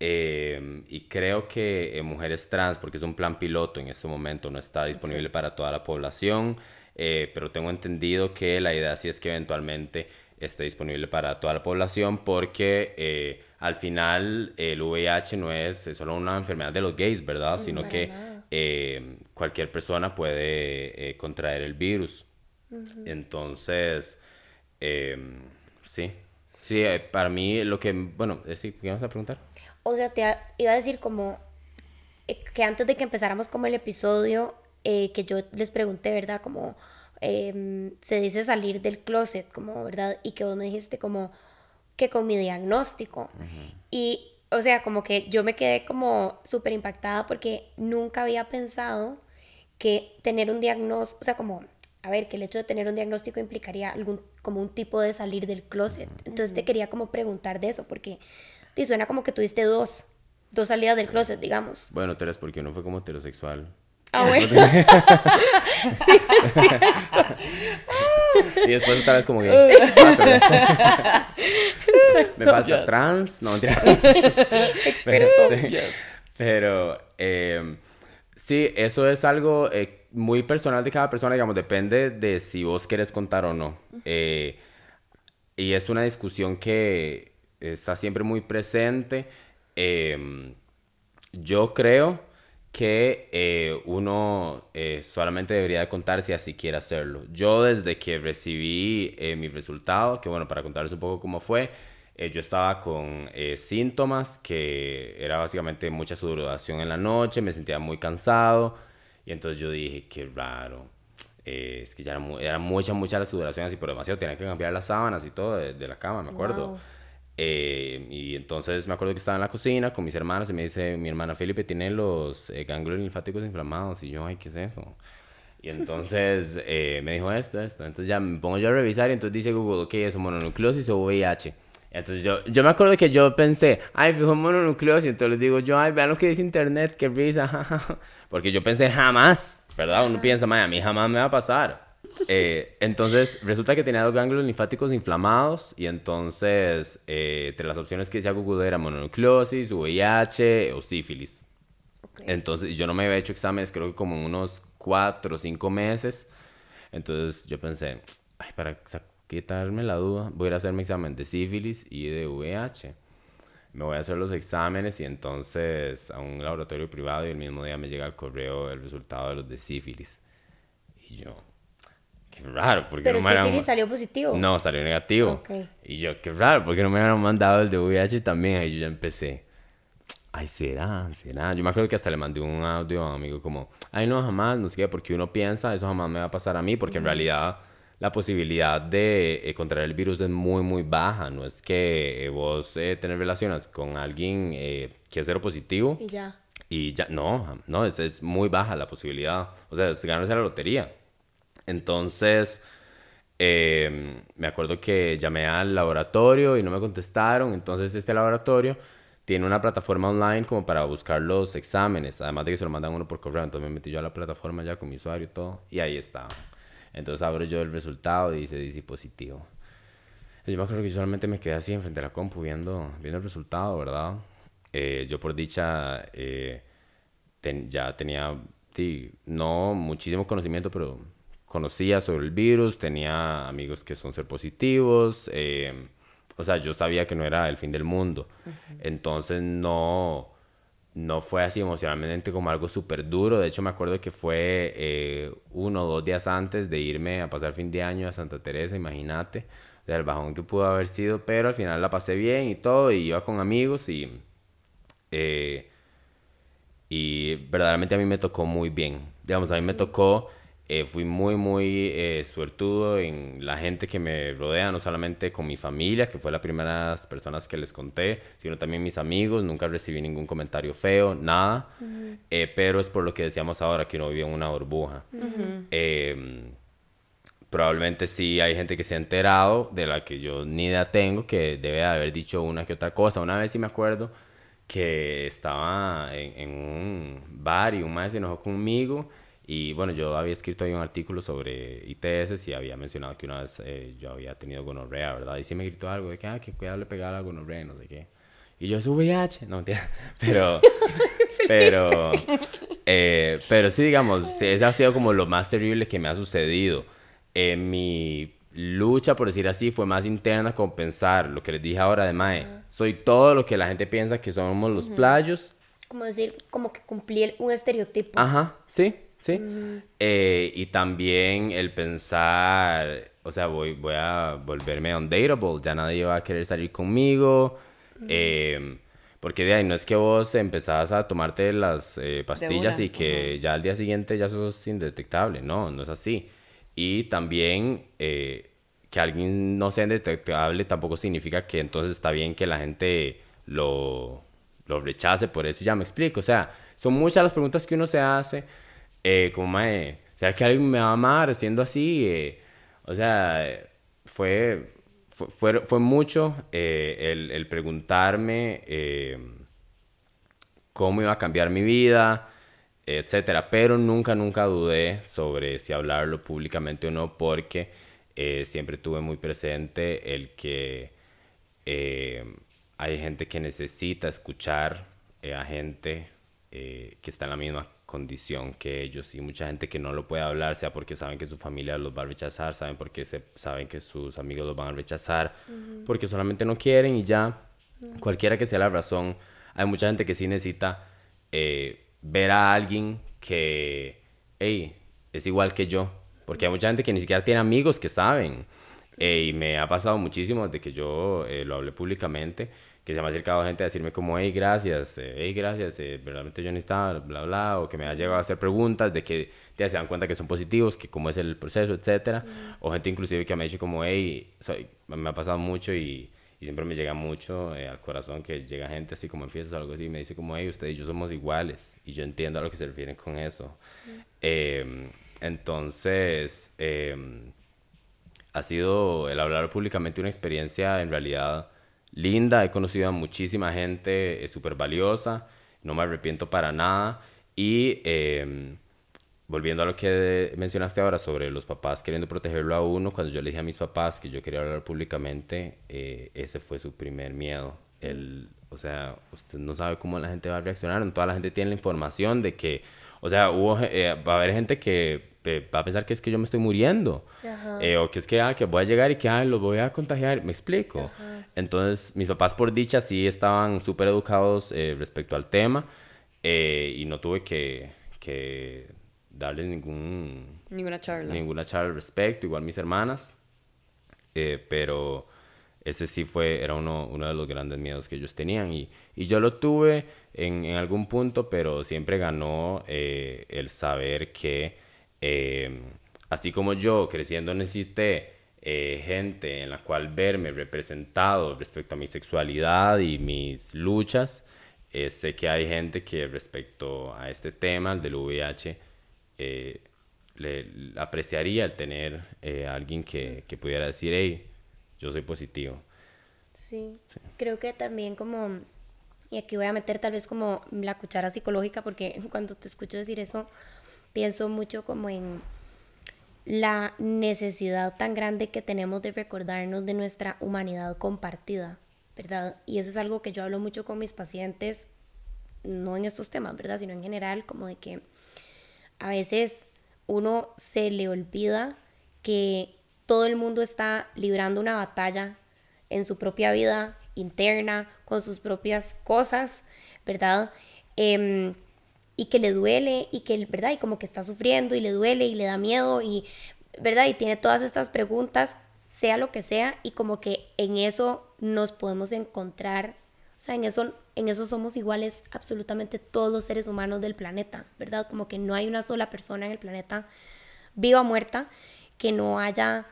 y creo que mujeres trans, porque es un plan piloto en este momento, no está disponible para toda la población, pero tengo entendido que la idea sí es que eventualmente esté disponible para toda la población porque al final el VIH no es solo una enfermedad de los gays, ¿verdad? Sino que cualquier persona puede contraer el virus. Entonces, em, sí. Sí, eh, para mí lo que, bueno, eh, sí, ¿qué vas a preguntar? O sea, te iba a decir como eh, que antes de que empezáramos como el episodio, que yo les pregunté, ¿verdad? Como em, se dice salir del closet, como, ¿verdad? Y que vos me dijiste como que con mi diagnóstico. Y, o sea, como que yo me quedé como súper impactada porque nunca había pensado que tener un diagnóstico, o sea, como a ver, que el hecho de tener un diagnóstico implicaría algún, como un tipo de salir del closet. Entonces te quería como preguntar de eso, porque te suena como que tuviste dos, dos salidas del closet, digamos. Bueno, tres, porque uno fue como heterosexual. Ah, (laughs) bueno. (laughs) (laughs) y después otra vez como que... (laughs) Me falta trans, no, mentira. (laughs) Experto. Pero, eh, sí, eso es algo... Eh, muy personal de cada persona, digamos, depende de si vos querés contar o no. Eh, y es una discusión que está siempre muy presente. Em, yo creo que eh, uno eh, solamente debería de contar si así quiere hacerlo. Yo desde que recibí mi resultado, que bueno, para contarles un poco cómo fue, yo estaba con síntomas que era básicamente mucha sudoración en la noche, me sentía muy cansado, y entonces yo dije, qué raro. Eh, es que ya era, era, mucha, mucha la sudoración así por demasiado. Tenía que cambiar las sábanas y todo de, la cama, me acuerdo. Eh, y entonces me acuerdo que estaba en la cocina con mis hermanas y me dice, mi hermana Felipe tiene los eh, ganglios linfáticos inflamados. Y yo, ay, ¿qué es eso? Y (laughs) entonces me dijo esto, esto. Entonces ya me pongo yo a revisar y entonces dice Google, ¿qué es mononucleosis o VIH? Entonces yo, yo me acuerdo que yo pensé, ay, fijo mononucleosis. Entonces les digo yo, ay, vean lo que dice internet, qué risa. (laughs) Porque yo pensé jamás, ¿verdad? Uno piensa, a mí jamás me va a pasar. Eh, entonces, resulta que tenía los ganglios linfáticos inflamados y entonces, eh, entre las opciones que decía Google era mononucleosis, VIH o sífilis. Entonces, yo no me había hecho exámenes, creo que como en unos cuatro o cinco meses. Entonces, yo pensé, ay, para quitarme la duda, voy a ir a hacerme examen de sífilis y de VIH me voy a hacer los exámenes y entonces a un laboratorio privado y el mismo día me llega el correo el resultado de los de sífilis. Y yo, qué raro, porque Pero no me sífilis salió positivo. No, salió negativo. Y yo, qué raro, porque no me habían mandado el de VIH también. Y yo ya empecé. Ay, será, será. Yo me acuerdo que hasta le mandé un audio a un amigo como, ay, no, jamás, no sé qué, porque uno piensa, eso jamás me va a pasar a mí, porque en realidad la posibilidad de eh, contraer el virus es muy, muy baja. No es que eh, vos eh, tener relaciones con alguien que es cero positivo. Y ya. Y ya, no, no, es, es muy baja la posibilidad. O sea, es ganarse la lotería. Entonces, em, me acuerdo que llamé al laboratorio y no me contestaron. Entonces, este laboratorio tiene una plataforma online como para buscar los exámenes. Además de que se lo mandan uno por correo. Entonces me metí yo a la plataforma ya con mi usuario y todo. Y ahí está. Entonces abro yo el resultado y dice dice positivo. Yo me acuerdo que yo solamente me quedé así enfrente de la compu viendo, viendo el resultado, ¿verdad? Eh, yo por dicha eh, ya tenía, no muchísimo conocimiento, pero conocía sobre el virus, tenía amigos que son ser positivos, eh, o sea, yo sabía que no era el fin del mundo. Entonces no, no fue así emocionalmente como algo súper duro. De hecho, me acuerdo que fue eh, uno o dos días antes de irme a pasar fin de año a Santa Teresa, imagínate. O sea, el bajón que pudo haber sido, pero al final la pasé bien y todo, y iba con amigos y... Eh, y verdaderamente a mí me tocó muy bien. Digamos, a mí me tocó eh, fui muy, muy eh, suertudo en la gente que me rodea, no solamente con mi familia, que fue las primeras personas que les conté, sino también mis amigos. Nunca recibí ningún comentario feo, nada. Eh, pero es por lo que decíamos ahora, que uno vive en una burbuja. Em, probablemente sí hay gente que se ha enterado, de la que yo ni idea tengo, que debe haber dicho una que otra cosa. Una vez sí me acuerdo que estaba en, en un bar y un maestro se enojó conmigo y bueno, yo había escrito ahí un artículo sobre ITS y había mencionado que una vez eh, yo había tenido gonorrea, ¿verdad? Y sí me gritó algo de que, ah, que cuidado pegar la gonorrea, no sé qué. Y yo, es VIH. No, (laughs) Pero, (laughs) pero, eh, pero sí, digamos, ese ha sido como lo más terrible que me ha sucedido. Eh, mi lucha, por decir así, fue más interna con pensar lo que les dije ahora de Mae. Soy todo lo que la gente piensa que somos los playos. Como decir, como que cumplí un estereotipo. Ajá, sí. ¿Sí? Eh, y también el pensar, o sea, voy, voy a volverme undateable, ya nadie va a querer salir conmigo. Em, porque de ahí no es que vos empezás a tomarte las eh, pastillas y que ya al día siguiente ya sos indetectable. No, no es así. Y también eh, que alguien no sea indetectable tampoco significa que entonces está bien que la gente lo, lo rechace por eso. Ya me explico. O sea, son muchas las preguntas que uno se hace eh, como, mae, ¿será que alguien me va a amar siendo así? Eh, o sea, fue, fue, fue, mucho eh, el, el, preguntarme eh, cómo iba a cambiar mi vida, etcétera. Pero nunca, nunca dudé sobre si hablarlo públicamente o no, porque siempre tuve muy presente el que hay gente que necesita escuchar a gente que está en la misma condición que ellos y mucha gente que no lo puede hablar, sea porque saben que su familia los va a rechazar, saben porque se, saben que sus amigos los van a rechazar, porque solamente no quieren y ya, cualquiera que sea la razón, hay mucha gente que sí necesita eh, ver a alguien que, hey, es igual que yo, porque hay mucha gente que ni siquiera tiene amigos que saben. Eh, y me ha pasado muchísimo de que yo eh, lo hablé públicamente que se me ha acercado gente a decirme como, hey, gracias, eh, hey, gracias, eh, verdaderamente yo necesitaba, bla, bla, o que me ha llegado a hacer preguntas de que ya se dan cuenta que son positivos, que cómo es el proceso, etcétera, o gente inclusive que me ha dicho como, hey, soy, me ha pasado mucho y, y siempre me llega mucho eh, al corazón que llega gente así como en fiestas o algo así y me dice como, hey, ustedes y yo somos iguales, y yo entiendo a lo que se refieren con eso. Em, entonces, em, ha sido el hablar públicamente una experiencia en realidad linda, he conocido a muchísima gente es súper valiosa, no me arrepiento para nada. Y em, volviendo a lo que mencionaste ahora sobre los papás queriendo protegerlo a uno, cuando yo le dije a mis papás que yo quería hablar públicamente, eh, ese fue su primer miedo. El, o sea, usted no sabe cómo la gente va a reaccionar, toda la gente tiene la información de que, o sea, hubo, eh, va a haber gente que va a pensar que es que yo me estoy muriendo. Eh, o que es que, ah, que voy a llegar y que ah, lo voy a contagiar. Me explico. Entonces, mis papás, por dicha, sí estaban súper educados eh, respecto al tema. Eh, y no tuve que, que darles ningún... Ninguna charla. Ninguna charla al respecto. Igual mis hermanas. pero ese sí fue, era uno, uno de los grandes miedos que ellos tenían. Y, y yo lo tuve en, en algún punto, pero siempre ganó el saber que eh, así como yo creciendo necesité eh, gente en la cual verme representado respecto a mi sexualidad y mis luchas, eh, sé que hay gente que respecto a este tema, el del VIH, eh, le, apreciaría el tener a alguien que, que, pudiera decir, hey, yo soy positivo. Sí. creo que también como, y aquí voy a meter tal vez como la cuchara psicológica, porque (laughs) cuando te escucho decir eso, pienso mucho como en la necesidad tan grande que tenemos de recordarnos de nuestra humanidad compartida, ¿verdad? Y eso es algo que yo hablo mucho con mis pacientes, no en estos temas, ¿verdad? Sino en general, como de que a veces uno se le olvida que todo el mundo está librando una batalla en su propia vida interna, con sus propias cosas, ¿verdad? Em, y que le duele y que, ¿verdad? Y como que está sufriendo y le duele y le da miedo y, ¿verdad? Y tiene todas estas preguntas, sea lo que sea, y como que en eso nos podemos encontrar, o sea, en eso, en eso somos iguales absolutamente todos los seres humanos del planeta, ¿verdad? Como que no hay una sola persona en el planeta, viva o muerta, que no haya,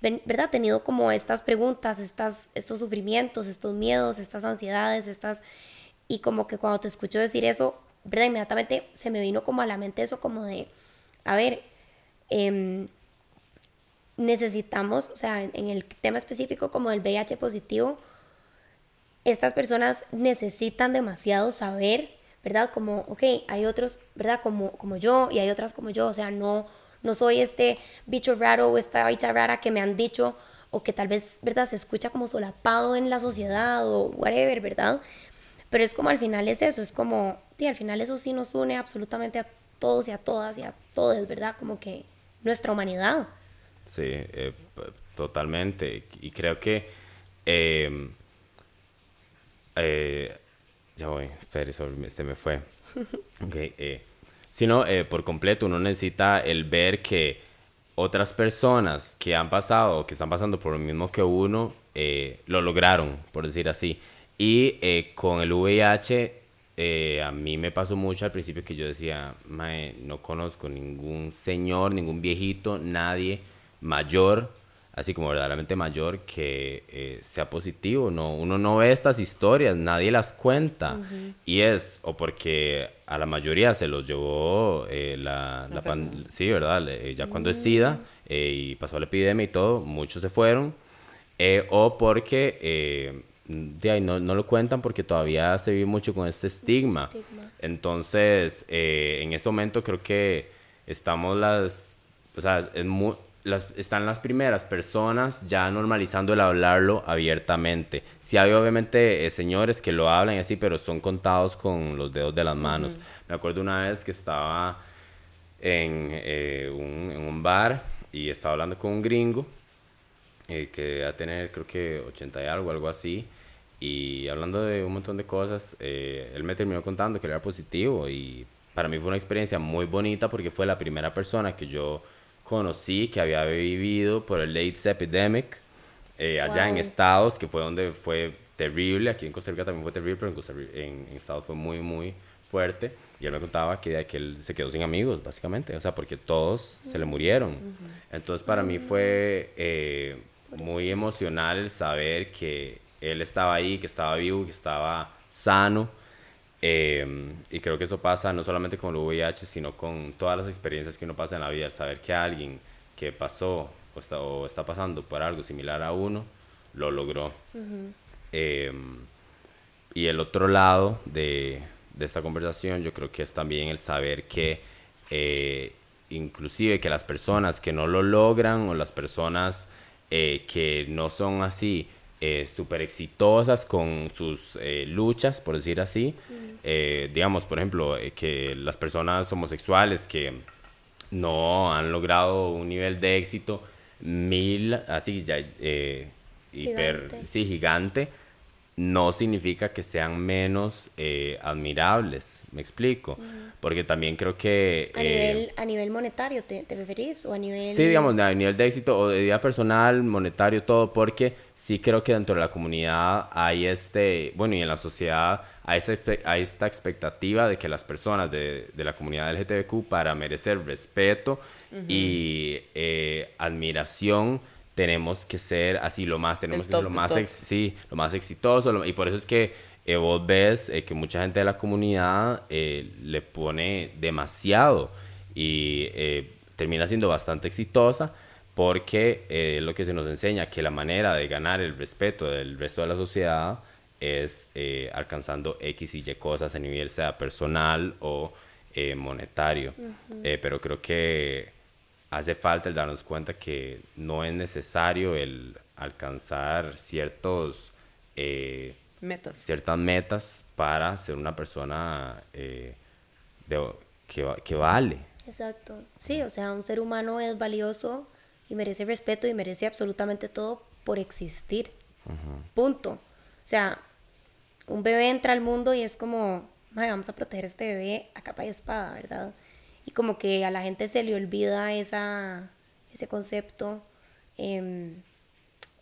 ¿verdad? Tenido como estas preguntas, estas, estos sufrimientos, estos miedos, estas ansiedades, estas... Y como que cuando te escucho decir eso, ¿verdad? Inmediatamente se me vino como a la mente eso como de, a ver, em, necesitamos, o sea, en, el tema específico como del VIH positivo, estas personas necesitan demasiado saber, ¿verdad? Como, ok, hay otros, ¿verdad? Como, como yo y hay otras como yo, o sea, no, no soy este bicho raro o esta bicha rara que me han dicho o que tal vez, ¿verdad? Se escucha como solapado en la sociedad o whatever, ¿verdad? Pero es como al final es eso, es como, y al final eso sí nos une absolutamente a todos y a todas y a todos, ¿verdad? Como que nuestra humanidad. Sí, eh, totalmente. Y creo que... Em, eh, ya voy, espera, se me fue. (laughs) Okay, eh, si no, por completo, uno necesita el ver que otras personas que han pasado, que están pasando por lo mismo que uno, lo lograron, por decir así. Y eh, con el VIH, eh, a mí me pasó mucho al principio que yo decía, no conozco ningún señor, ningún viejito, nadie mayor, así como verdaderamente mayor, que eh, sea positivo. No, uno no ve estas historias, nadie las cuenta. Y es o porque a la mayoría se los llevó la, la sí, ¿verdad? ya cuando es SIDA y pasó la epidemia y todo, muchos se fueron. o porque de ahí no, no, lo cuentan porque todavía se vive mucho con este estigma. Entonces, eh, en este momento creo que estamos las, o sea, las, están las primeras personas ya normalizando el hablarlo abiertamente. Sí hay obviamente eh, señores que lo hablan y así, pero son contados con los dedos de las manos. Me acuerdo una vez que estaba en, eh, un, en un bar y estaba hablando con un gringo eh, que a tener creo que 80 y algo, algo así. Y hablando de un montón de cosas, eh, él me terminó contando que él era positivo y para mí fue una experiencia muy bonita porque fue la primera persona que yo conocí que había vivido por el AIDS epidemic eh, allá en Estados, que fue donde fue terrible. Aquí en Costa Rica también fue terrible, pero en, en, Estados fue muy, muy fuerte. Y él me contaba que, que él se quedó sin amigos, básicamente, o sea, porque todos se le murieron. Entonces, para mí fue eh, muy emocional saber que él estaba ahí, que estaba vivo, que estaba sano. Em, y creo que eso pasa no solamente con el VIH, sino con todas las experiencias que uno pasa en la vida. El saber que alguien que pasó o está, o está pasando por algo similar a uno, lo logró. Em, y el otro lado de, de, esta conversación yo creo que es también el saber que eh, inclusive que las personas que no lo logran o las personas eh, que no son así eh, súper exitosas con sus eh, luchas, por decir así. Eh, digamos, por ejemplo, que las personas homosexuales que no han logrado un nivel de éxito mil, así ya, hiper, gigante. sí, gigante, no significa que sean menos eh, admirables, me explico, porque también creo que... A, eh, nivel, a nivel monetario, ¿te, ¿te referís? ¿O a nivel...? Sí, digamos, a nivel de éxito o de vida personal, monetario, todo, porque sí creo que dentro de la comunidad hay este, bueno, y en la sociedad hay, esta, hay esta expectativa de que las personas de, de la comunidad LGTBQ para merecer respeto y eh, admiración tenemos que ser así lo más, tenemos El que ser lo más, ex- sí, lo más exitoso, lo- y por eso es que eh, vos ves eh, que mucha gente de la comunidad eh, le pone demasiado y termina siendo bastante exitosa porque lo que se nos enseña que la manera de ganar el respeto del resto de la sociedad es alcanzando X y Y cosas a nivel sea personal o monetario. Pero creo que hace falta el darnos cuenta que no es necesario el alcanzar ciertos eh, Metas. ciertas metas para ser una persona eh, de- que, va- que vale. Exacto. Sí, o sea, un ser humano es valioso y merece respeto y merece absolutamente todo por existir. Punto. O sea, un bebé entra al mundo y es como, "Mae, vamos a proteger a este bebé a capa y espada, ¿verdad? Y como que a la gente se le olvida esa, ese concepto em,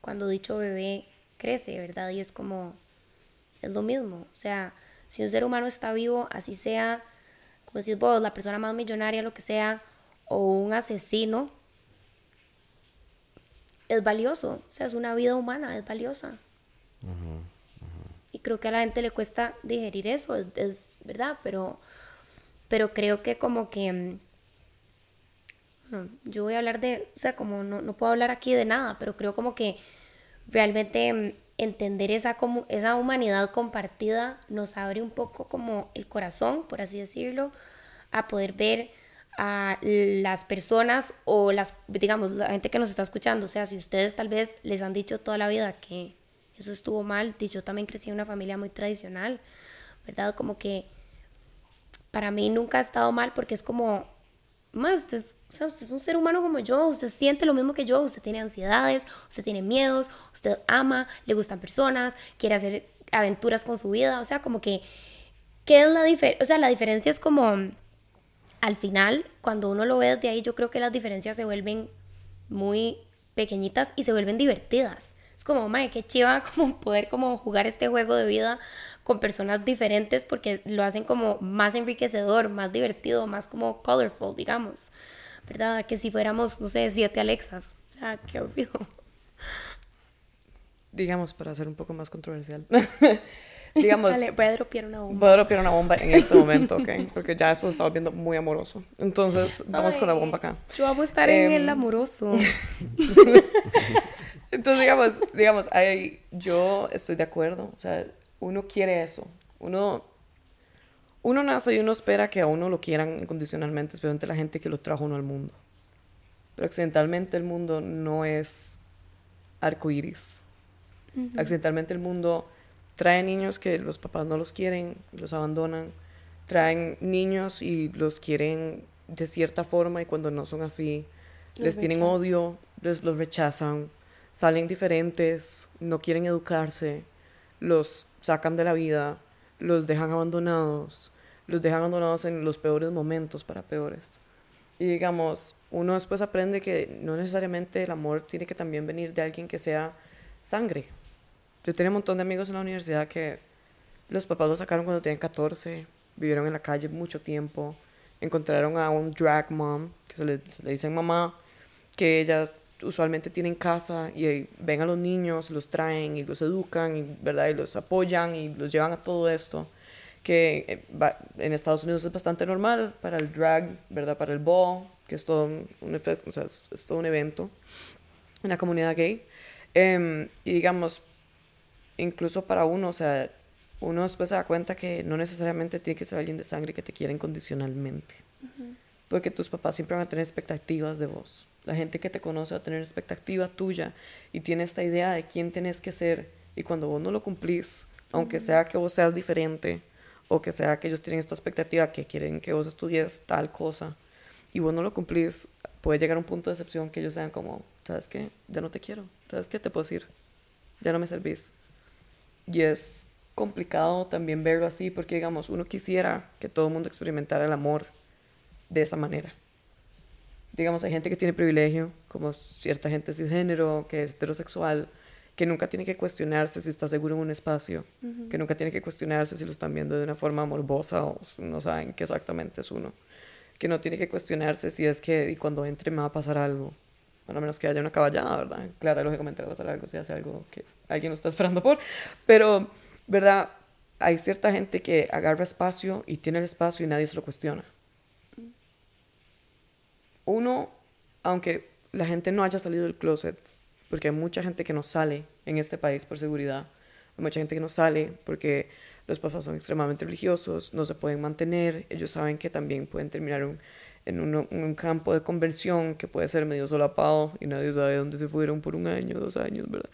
cuando dicho bebé crece, ¿verdad? Y es como, es lo mismo. O sea, si un ser humano está vivo, así sea, como decís vos, la persona más millonaria, lo que sea, o un asesino, es valioso. O sea, es una vida humana, es valiosa. Y creo que a la gente le cuesta digerir eso, es, es verdad, pero, pero creo que como que... mm, yo voy a hablar de, o sea, como no, no puedo hablar aquí de nada, pero creo como que realmente mm, entender esa, esa humanidad compartida nos abre un poco como el corazón, por así decirlo, a poder ver a las personas o las, digamos, la gente que nos está escuchando. O sea, si ustedes tal vez les han dicho toda la vida que eso estuvo mal, yo también crecí en una familia muy tradicional, ¿verdad? Como que para mí nunca ha estado mal porque es como, "Ma, usted, es- o sea, usted es un ser humano como yo, usted siente lo mismo que yo, usted tiene ansiedades, usted tiene miedos, usted ama, le gustan personas, quiere hacer aventuras con su vida, o sea, como que, ¿qué es la diferencia? O sea, la diferencia es como, al final, cuando uno lo ve desde ahí, yo creo que las diferencias se vuelven muy pequeñitas y se vuelven divertidas. Es como, mae, qué chiva (laughs) como poder como jugar este juego de vida con personas diferentes porque lo hacen como más enriquecedor, más divertido, más como colorful, digamos. ¿Verdad? Que si fuéramos, no sé, siete Alexas. O sea, qué aburrido. Digamos, para ser un poco más controversial. (laughs) Digamos, Vale, voy a dropear una bomba. voy a dropear una bomba en este momento, ¿ok? Porque ya eso se está volviendo muy amoroso. Entonces, vamos con la Ay, bomba acá. Yo amo estar en Em, el amoroso. (laughs) Entonces, digamos, digamos, hay, yo estoy de acuerdo. O sea, uno quiere eso. Uno, uno nace y uno espera que a uno lo quieran incondicionalmente, especialmente la gente que lo trajo uno al mundo. Pero accidentalmente el mundo no es arcoíris. Accidentalmente el mundo trae niños que los papás no los quieren, los abandonan. Traen niños y los quieren de cierta forma y cuando no son así, Los les tienen odio, les, los rechazan, salen diferentes, no quieren educarse, los sacan de la vida, los dejan abandonados, los dejan abandonados en los peores momentos para peores. Y digamos, uno después aprende que no necesariamente el amor tiene que también venir de alguien que sea sangre. Yo tenía un montón de amigos en la universidad que los papás los sacaron cuando tenían 14, vivieron en la calle mucho tiempo, encontraron a un drag mom, que se le, se dicen mamá, que ellas usualmente tienen casa y eh, ven a los niños, los traen y los educan, y, ¿verdad? Y los apoyan y los llevan a todo esto, que eh, en Estados Unidos es bastante normal para el drag, ¿verdad? Para el ball, que es todo un, un efe- o sea, es, es todo un evento en la comunidad gay. Em, y digamos, incluso para uno, o sea, uno después se da cuenta que no necesariamente tiene que ser alguien de sangre que te quiera incondicionalmente. Porque tus papás siempre van a tener expectativas de vos. La gente que te conoce va a tener expectativa tuya y tiene esta idea de quién tenés que ser. Y cuando vos no lo cumplís, aunque sea que vos seas diferente o que sea que ellos tienen esta expectativa que quieren que vos estudies tal cosa y vos no lo cumplís, puede llegar a un punto de decepción que ellos sean como, ¿sabes qué? Ya no te quiero. ¿Sabes qué? Te puedo decir. Ya no me servís. y es complicado también verlo así porque, digamos, uno quisiera que todo el mundo experimentara el amor de esa manera. Digamos, hay gente que tiene privilegio, como cierta gente cisgénero, que es heterosexual, que nunca tiene que cuestionarse si está seguro en un espacio, que nunca tiene que cuestionarse si lo están viendo de una forma morbosa o no saben qué exactamente es uno, que no tiene que cuestionarse si es que y cuando entre me va a pasar algo, a menos que haya una caballada, ¿verdad? Claro, lógicamente le va a pasar algo si hace algo que alguien no está esperando por, pero, ¿verdad? Hay cierta gente que agarra espacio y tiene el espacio y nadie se lo cuestiona. Uno, aunque la gente no haya salido del closet, porque hay mucha gente que no sale en este país por seguridad, hay mucha gente que no sale porque los papás son extremadamente religiosos, no se pueden mantener, ellos saben que también pueden terminar en un, un, campo de conversión que puede ser medio solapado y nadie sabe dónde se fueron por un año, dos años, ¿verdad?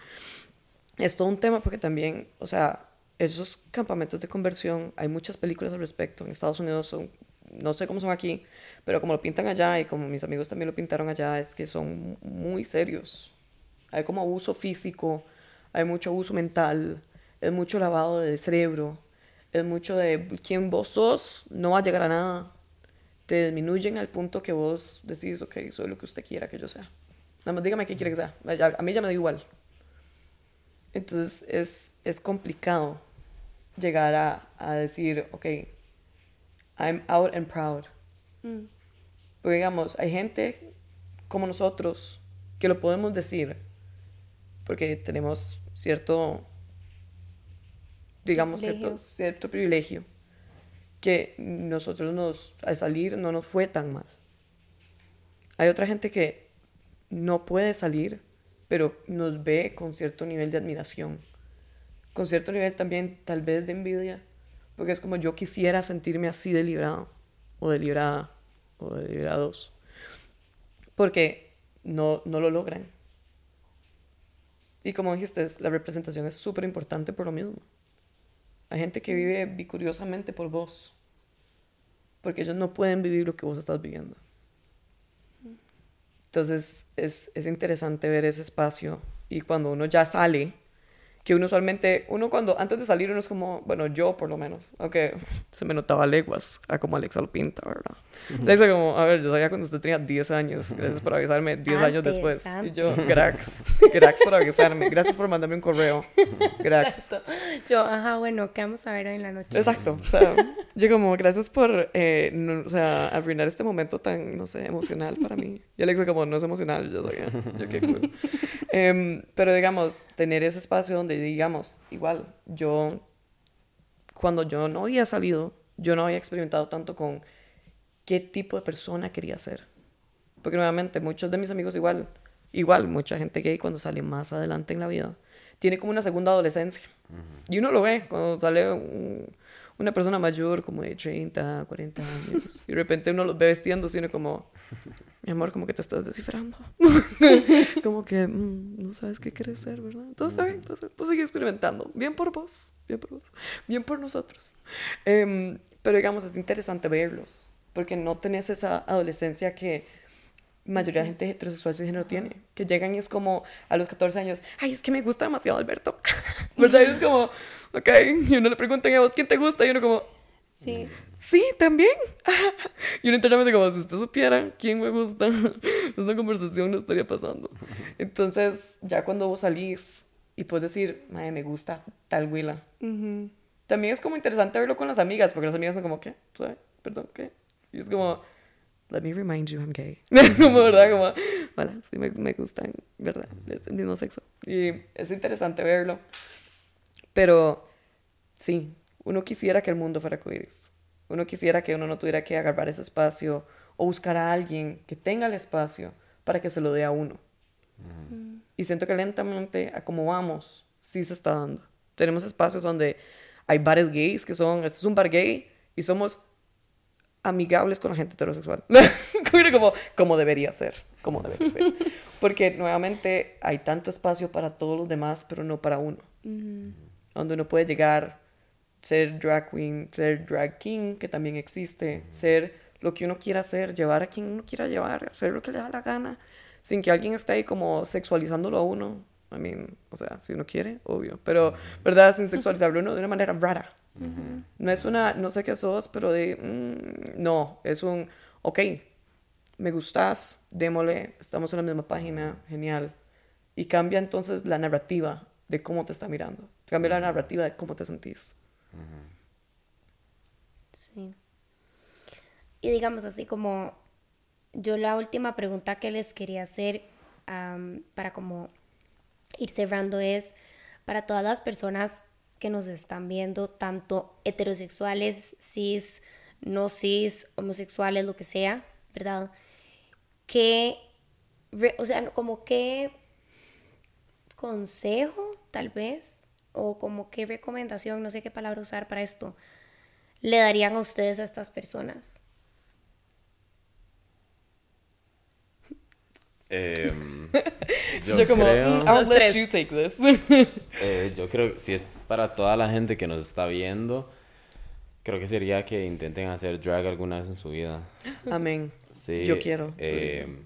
Es todo un tema porque también, o sea, esos campamentos de conversión, hay muchas películas al respecto, en Estados Unidos son, no sé cómo son aquí, pero como lo pintan allá y como mis amigos también lo pintaron allá, es que son muy serios, hay como abuso físico, hay mucho abuso mental, es mucho lavado de cerebro, es mucho de quién vos sos, no va a llegar a nada. Te disminuyen al punto que vos decís, ok, soy lo que usted quiera que yo sea. Nada más dígame qué quiere que sea. A mí ya me da igual. Entonces es, es complicado llegar a, a decir, ok, I'm out and proud. Mm. Porque digamos, hay gente como nosotros que lo podemos decir porque tenemos cierto, digamos, cierto, cierto privilegio que nosotros nos, al salir no nos fue tan mal. Hay otra gente que no puede salir, pero nos ve con cierto nivel de admiración, con cierto nivel también tal vez de envidia, porque es como yo quisiera sentirme así de librado, o de librada, o de librados, porque no, no lo logran. Y como dijiste, la representación es súper importante por lo mismo. Hay gente que vive vicuriosamente por vos, porque ellos no pueden vivir lo que vos estás viviendo. Entonces es, es interesante ver ese espacio y cuando uno ya sale que uno usualmente, uno cuando, antes de salir, uno es como, bueno, yo por lo menos, aunque (laughs) se me notaba leguas a como Alexa lo pinta, ¿verdad? Alexa como, a ver, yo sabía cuando usted tenía 10 años, gracias por avisarme 10 años después. Y yo, gracias, (laughs) gracias por avisarme, gracias por mandarme un correo, gracias. Exacto. Yo, ajá, bueno, ¿qué vamos a ver hoy en la noche? Exacto, o sea, yo como, gracias por, eh, no, o sea, arruinar este momento tan, no sé, emocional para mí. Y Alexa como, no es emocional, yo soy, yo qué cool. Um, (laughs) pero digamos, tener ese espacio donde digamos, igual, yo, cuando yo no había salido, yo no había experimentado tanto con qué tipo de persona quería ser. Porque nuevamente, muchos de mis amigos igual, igual, mucha gente gay cuando sale más adelante en la vida, tiene como una segunda adolescencia. Y uno lo ve cuando sale una persona mayor, como de 30, 40 años, y de repente uno los ve vestiendo, sino como, mi amor, como que te estás descifrando. (laughs) como que mm, no sabes qué quieres ser, ¿verdad? Entonces está bien, entonces pues sigue experimentando. Bien por vos, bien por vos, bien por nosotros. Em, pero digamos, es interesante verlos, porque no tenés esa adolescencia que mayoría de gente heterosexual género tiene, que llegan y es como a los 14 años, ay, es que me gusta demasiado Alberto, (laughs) ¿verdad? Y es como, ok, y uno le pregunta a vos, ¿quién te gusta? Y uno como, Sí. Sí, también. (laughs) y uno internamente como, si usted supiera quién me gusta, (laughs) esta conversación no estaría pasando. Entonces, ya cuando vos salís y puedes decir, madre, me gusta tal huila. También es como interesante verlo con las amigas, porque las amigas son como, ¿qué? Perdón, ¿qué? Y es como, let me remind you I'm gay. (laughs) como, ¿verdad? Como, hola, sí me, me gustan, ¿verdad? Es el mismo sexo. Y es interesante verlo. Pero, sí, uno quisiera que el mundo fuera coiris. Uno quisiera que uno no tuviera que agarrar ese espacio o buscar a alguien que tenga el espacio para que se lo dé a uno. Y siento que lentamente, a como vamos, sí se está dando. Tenemos espacios donde hay bares gays que son, este es un bar gay y somos amigables con la gente heterosexual. (laughs) como, como debería ser, como debería ser. (laughs) Porque nuevamente hay tanto espacio para todos los demás, pero no para uno. Donde uno puede llegar ser drag queen, ser drag king, que también existe, ser lo que uno quiera hacer, llevar a quien uno quiera llevar, hacer lo que le da la gana, sin que alguien esté ahí como sexualizándolo a uno, I mean, o sea, si uno quiere, obvio. Pero, ¿verdad? Sin sexualizarlo uno de una manera rara. No es una, no sé qué sos, pero de, mm, no, es un, ok, me gustas, démosle, estamos en la misma página, genial. Y cambia entonces la narrativa de cómo te está mirando. Cambia la narrativa de cómo te sentís. Sí. Y digamos así como yo la última pregunta que les quería hacer para como ir cerrando es para todas las personas que nos están viendo, tanto heterosexuales, cis, no cis, homosexuales, lo que sea, ¿verdad? ¿Qué, o sea, como qué consejo, tal vez, o como qué recomendación, no sé qué palabra usar para esto, le darían a ustedes a estas personas? (laughs) Yo, como, creo, I'll let you take this. (laughs) Eh, yo creo que si es para toda la gente que nos está viendo, creo que sería que intenten hacer drag alguna vez en su vida. Amén. Sí, yo quiero. Em,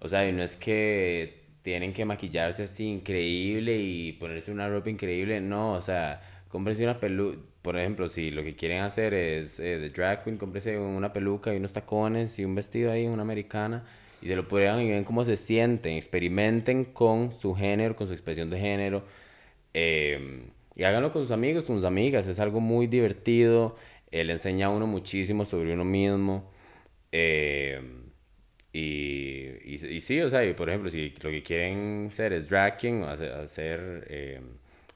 o sea, y no es que tienen que maquillarse así increíble y ponerse una ropa increíble, no, o sea, cómprense una peluca, por ejemplo, si lo que quieren hacer es eh, drag queen, cómprense una peluca y unos tacones y un vestido ahí, una americana y se lo prueban y ven cómo se sienten, experimenten con su género, con su expresión de género. Em, y háganlo con sus amigos, con sus amigas, es algo muy divertido, él enseña a uno muchísimo sobre uno mismo. Em, y, y, sí, o sea, y por ejemplo, si lo que quieren ser es dragging, hacer, hacer em,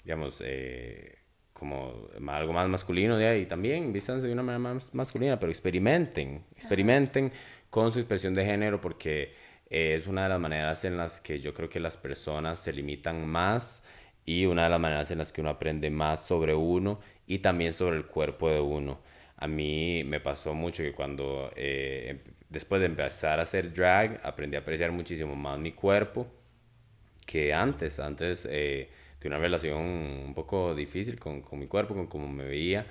digamos, eh, como algo más masculino, de ahí también vístanse de una manera más masculina, pero experimenten, experimenten con su expresión de género porque es una de las maneras en las que yo creo que las personas se limitan más y una de las maneras en las que uno aprende más sobre uno y también sobre el cuerpo de uno. A mí me pasó mucho que cuando eh, después de empezar a hacer drag aprendí a apreciar muchísimo más mi cuerpo que antes. Antes eh, de una relación un poco difícil con, con mi cuerpo, con cómo me veía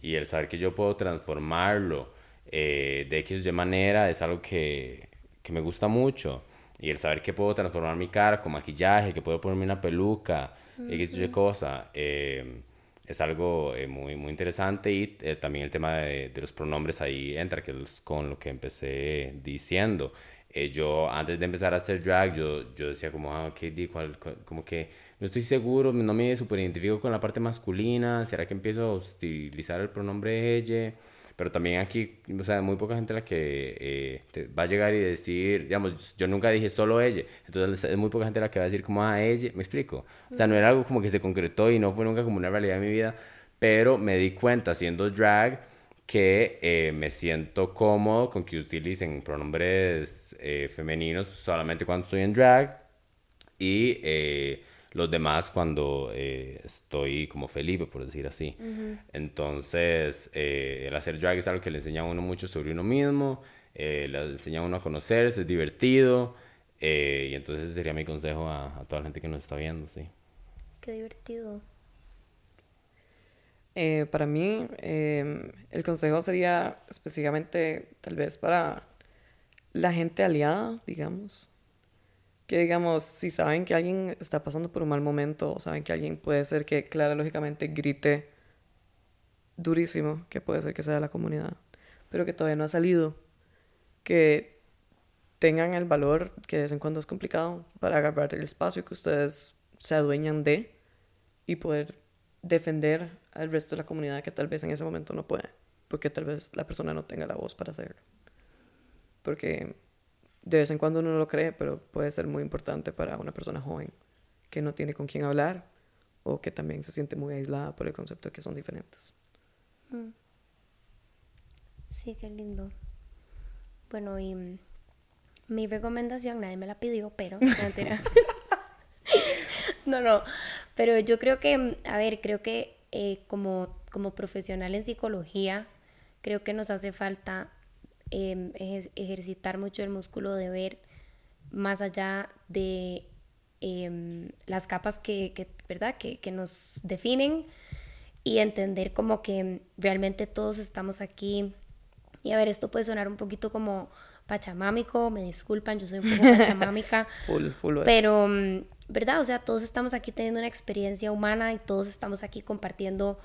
y el saber que yo puedo transformarlo eh, de X de manera es algo que, que, me gusta mucho. Y el saber que puedo transformar mi cara con maquillaje, que puedo ponerme una peluca, X de cosa, eh, es algo eh, muy, muy interesante. Y también el tema de, los pronombres ahí entra, que es con lo que empecé diciendo. yo antes de empezar a hacer drag, yo, yo decía como, ah, ok, como que no estoy seguro, no me super identifico con la parte masculina, ¿será que empiezo a utilizar el pronombre ella? Pero también aquí, o sea, muy poca gente la que eh, va a llegar y decir, digamos, yo nunca dije solo ella, entonces es muy poca gente la que va a decir como, ah, ella, me explico. O sea, no era algo como que se concretó y no fue nunca como una realidad de mi vida, pero me di cuenta haciendo drag que eh, me siento cómodo con que utilicen pronombres eh, femeninos solamente cuando estoy en drag y los demás cuando eh, estoy como Felipe, por decir así. Entonces, eh, el hacer drag es algo que le enseña a uno mucho sobre uno mismo, eh, le enseña a uno a conocerse, es divertido. y entonces ese sería mi consejo a, toda la gente que nos está viendo, sí. Qué divertido. para mí, em, el consejo sería específicamente tal vez para la gente aliada, digamos que digamos, si saben que alguien está pasando por un mal momento, o saben que alguien puede ser que, claro, lógicamente grite durísimo, que puede ser que sea de la comunidad, pero que todavía no ha salido, que tengan el valor, que de vez en cuando es complicado, para agarrar el espacio que ustedes se adueñan de y poder defender al resto de la comunidad que tal vez en ese momento no puede, porque tal vez la persona no tenga la voz para hacerlo. Porque de vez en cuando uno no lo cree, pero puede ser muy importante para una persona joven que no tiene con quién hablar o que también se siente muy aislada por el concepto de que son diferentes. Mm. Sí, qué lindo. Bueno, y mm, mi recomendación, nadie me la pidió, pero... no, (laughs) no, pero yo creo que, mm, a ver, creo que eh, como, como profesional en psicología, creo que nos hace falta Em, ejercitar mucho el músculo de ver más allá de em, las capas que, ¿verdad? Que, que, nos definen y entender como que realmente todos estamos aquí. Y a ver, esto puede sonar un poquito como pachamámico, me disculpan, yo soy un poco pachamámica. (laughs) full, full pero, mm, ¿verdad? O sea, todos estamos aquí teniendo una experiencia humana y todos estamos aquí compartiendo,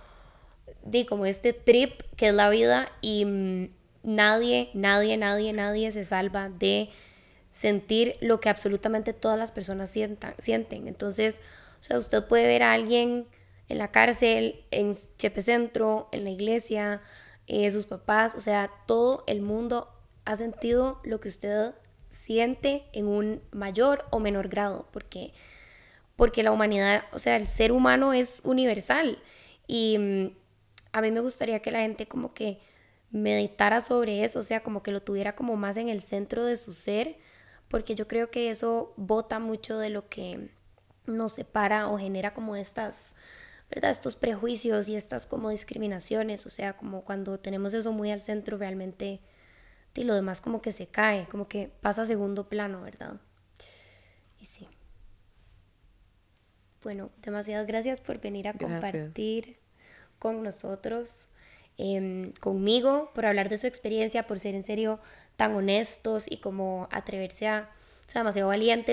de como este trip que es la vida y mm, nadie, nadie, nadie, nadie se salva de sentir lo que absolutamente todas las personas sientan, sienten. Entonces, o sea, usted puede ver a alguien en la cárcel, en Chepe Centro, en la iglesia, eh, sus papás, o sea, todo el mundo ha sentido lo que usted siente en un mayor o menor grado, porque, porque la humanidad, o sea, el ser humano es universal. Y mm, a mí me gustaría que la gente como que meditara sobre eso, o sea, como que lo tuviera como más en el centro de su ser, porque yo creo que eso bota mucho de lo que nos separa o genera como estas, ¿verdad? Estos prejuicios y estas como discriminaciones, o sea, como cuando tenemos eso muy al centro realmente y lo demás como que se cae, como que pasa a segundo plano, ¿verdad? Y sí. Bueno, demasiadas gracias por venir a compartir con nosotros, em, conmigo, por hablar de su experiencia, por ser en serio tan honestos y como atreverse a, o demasiado valientes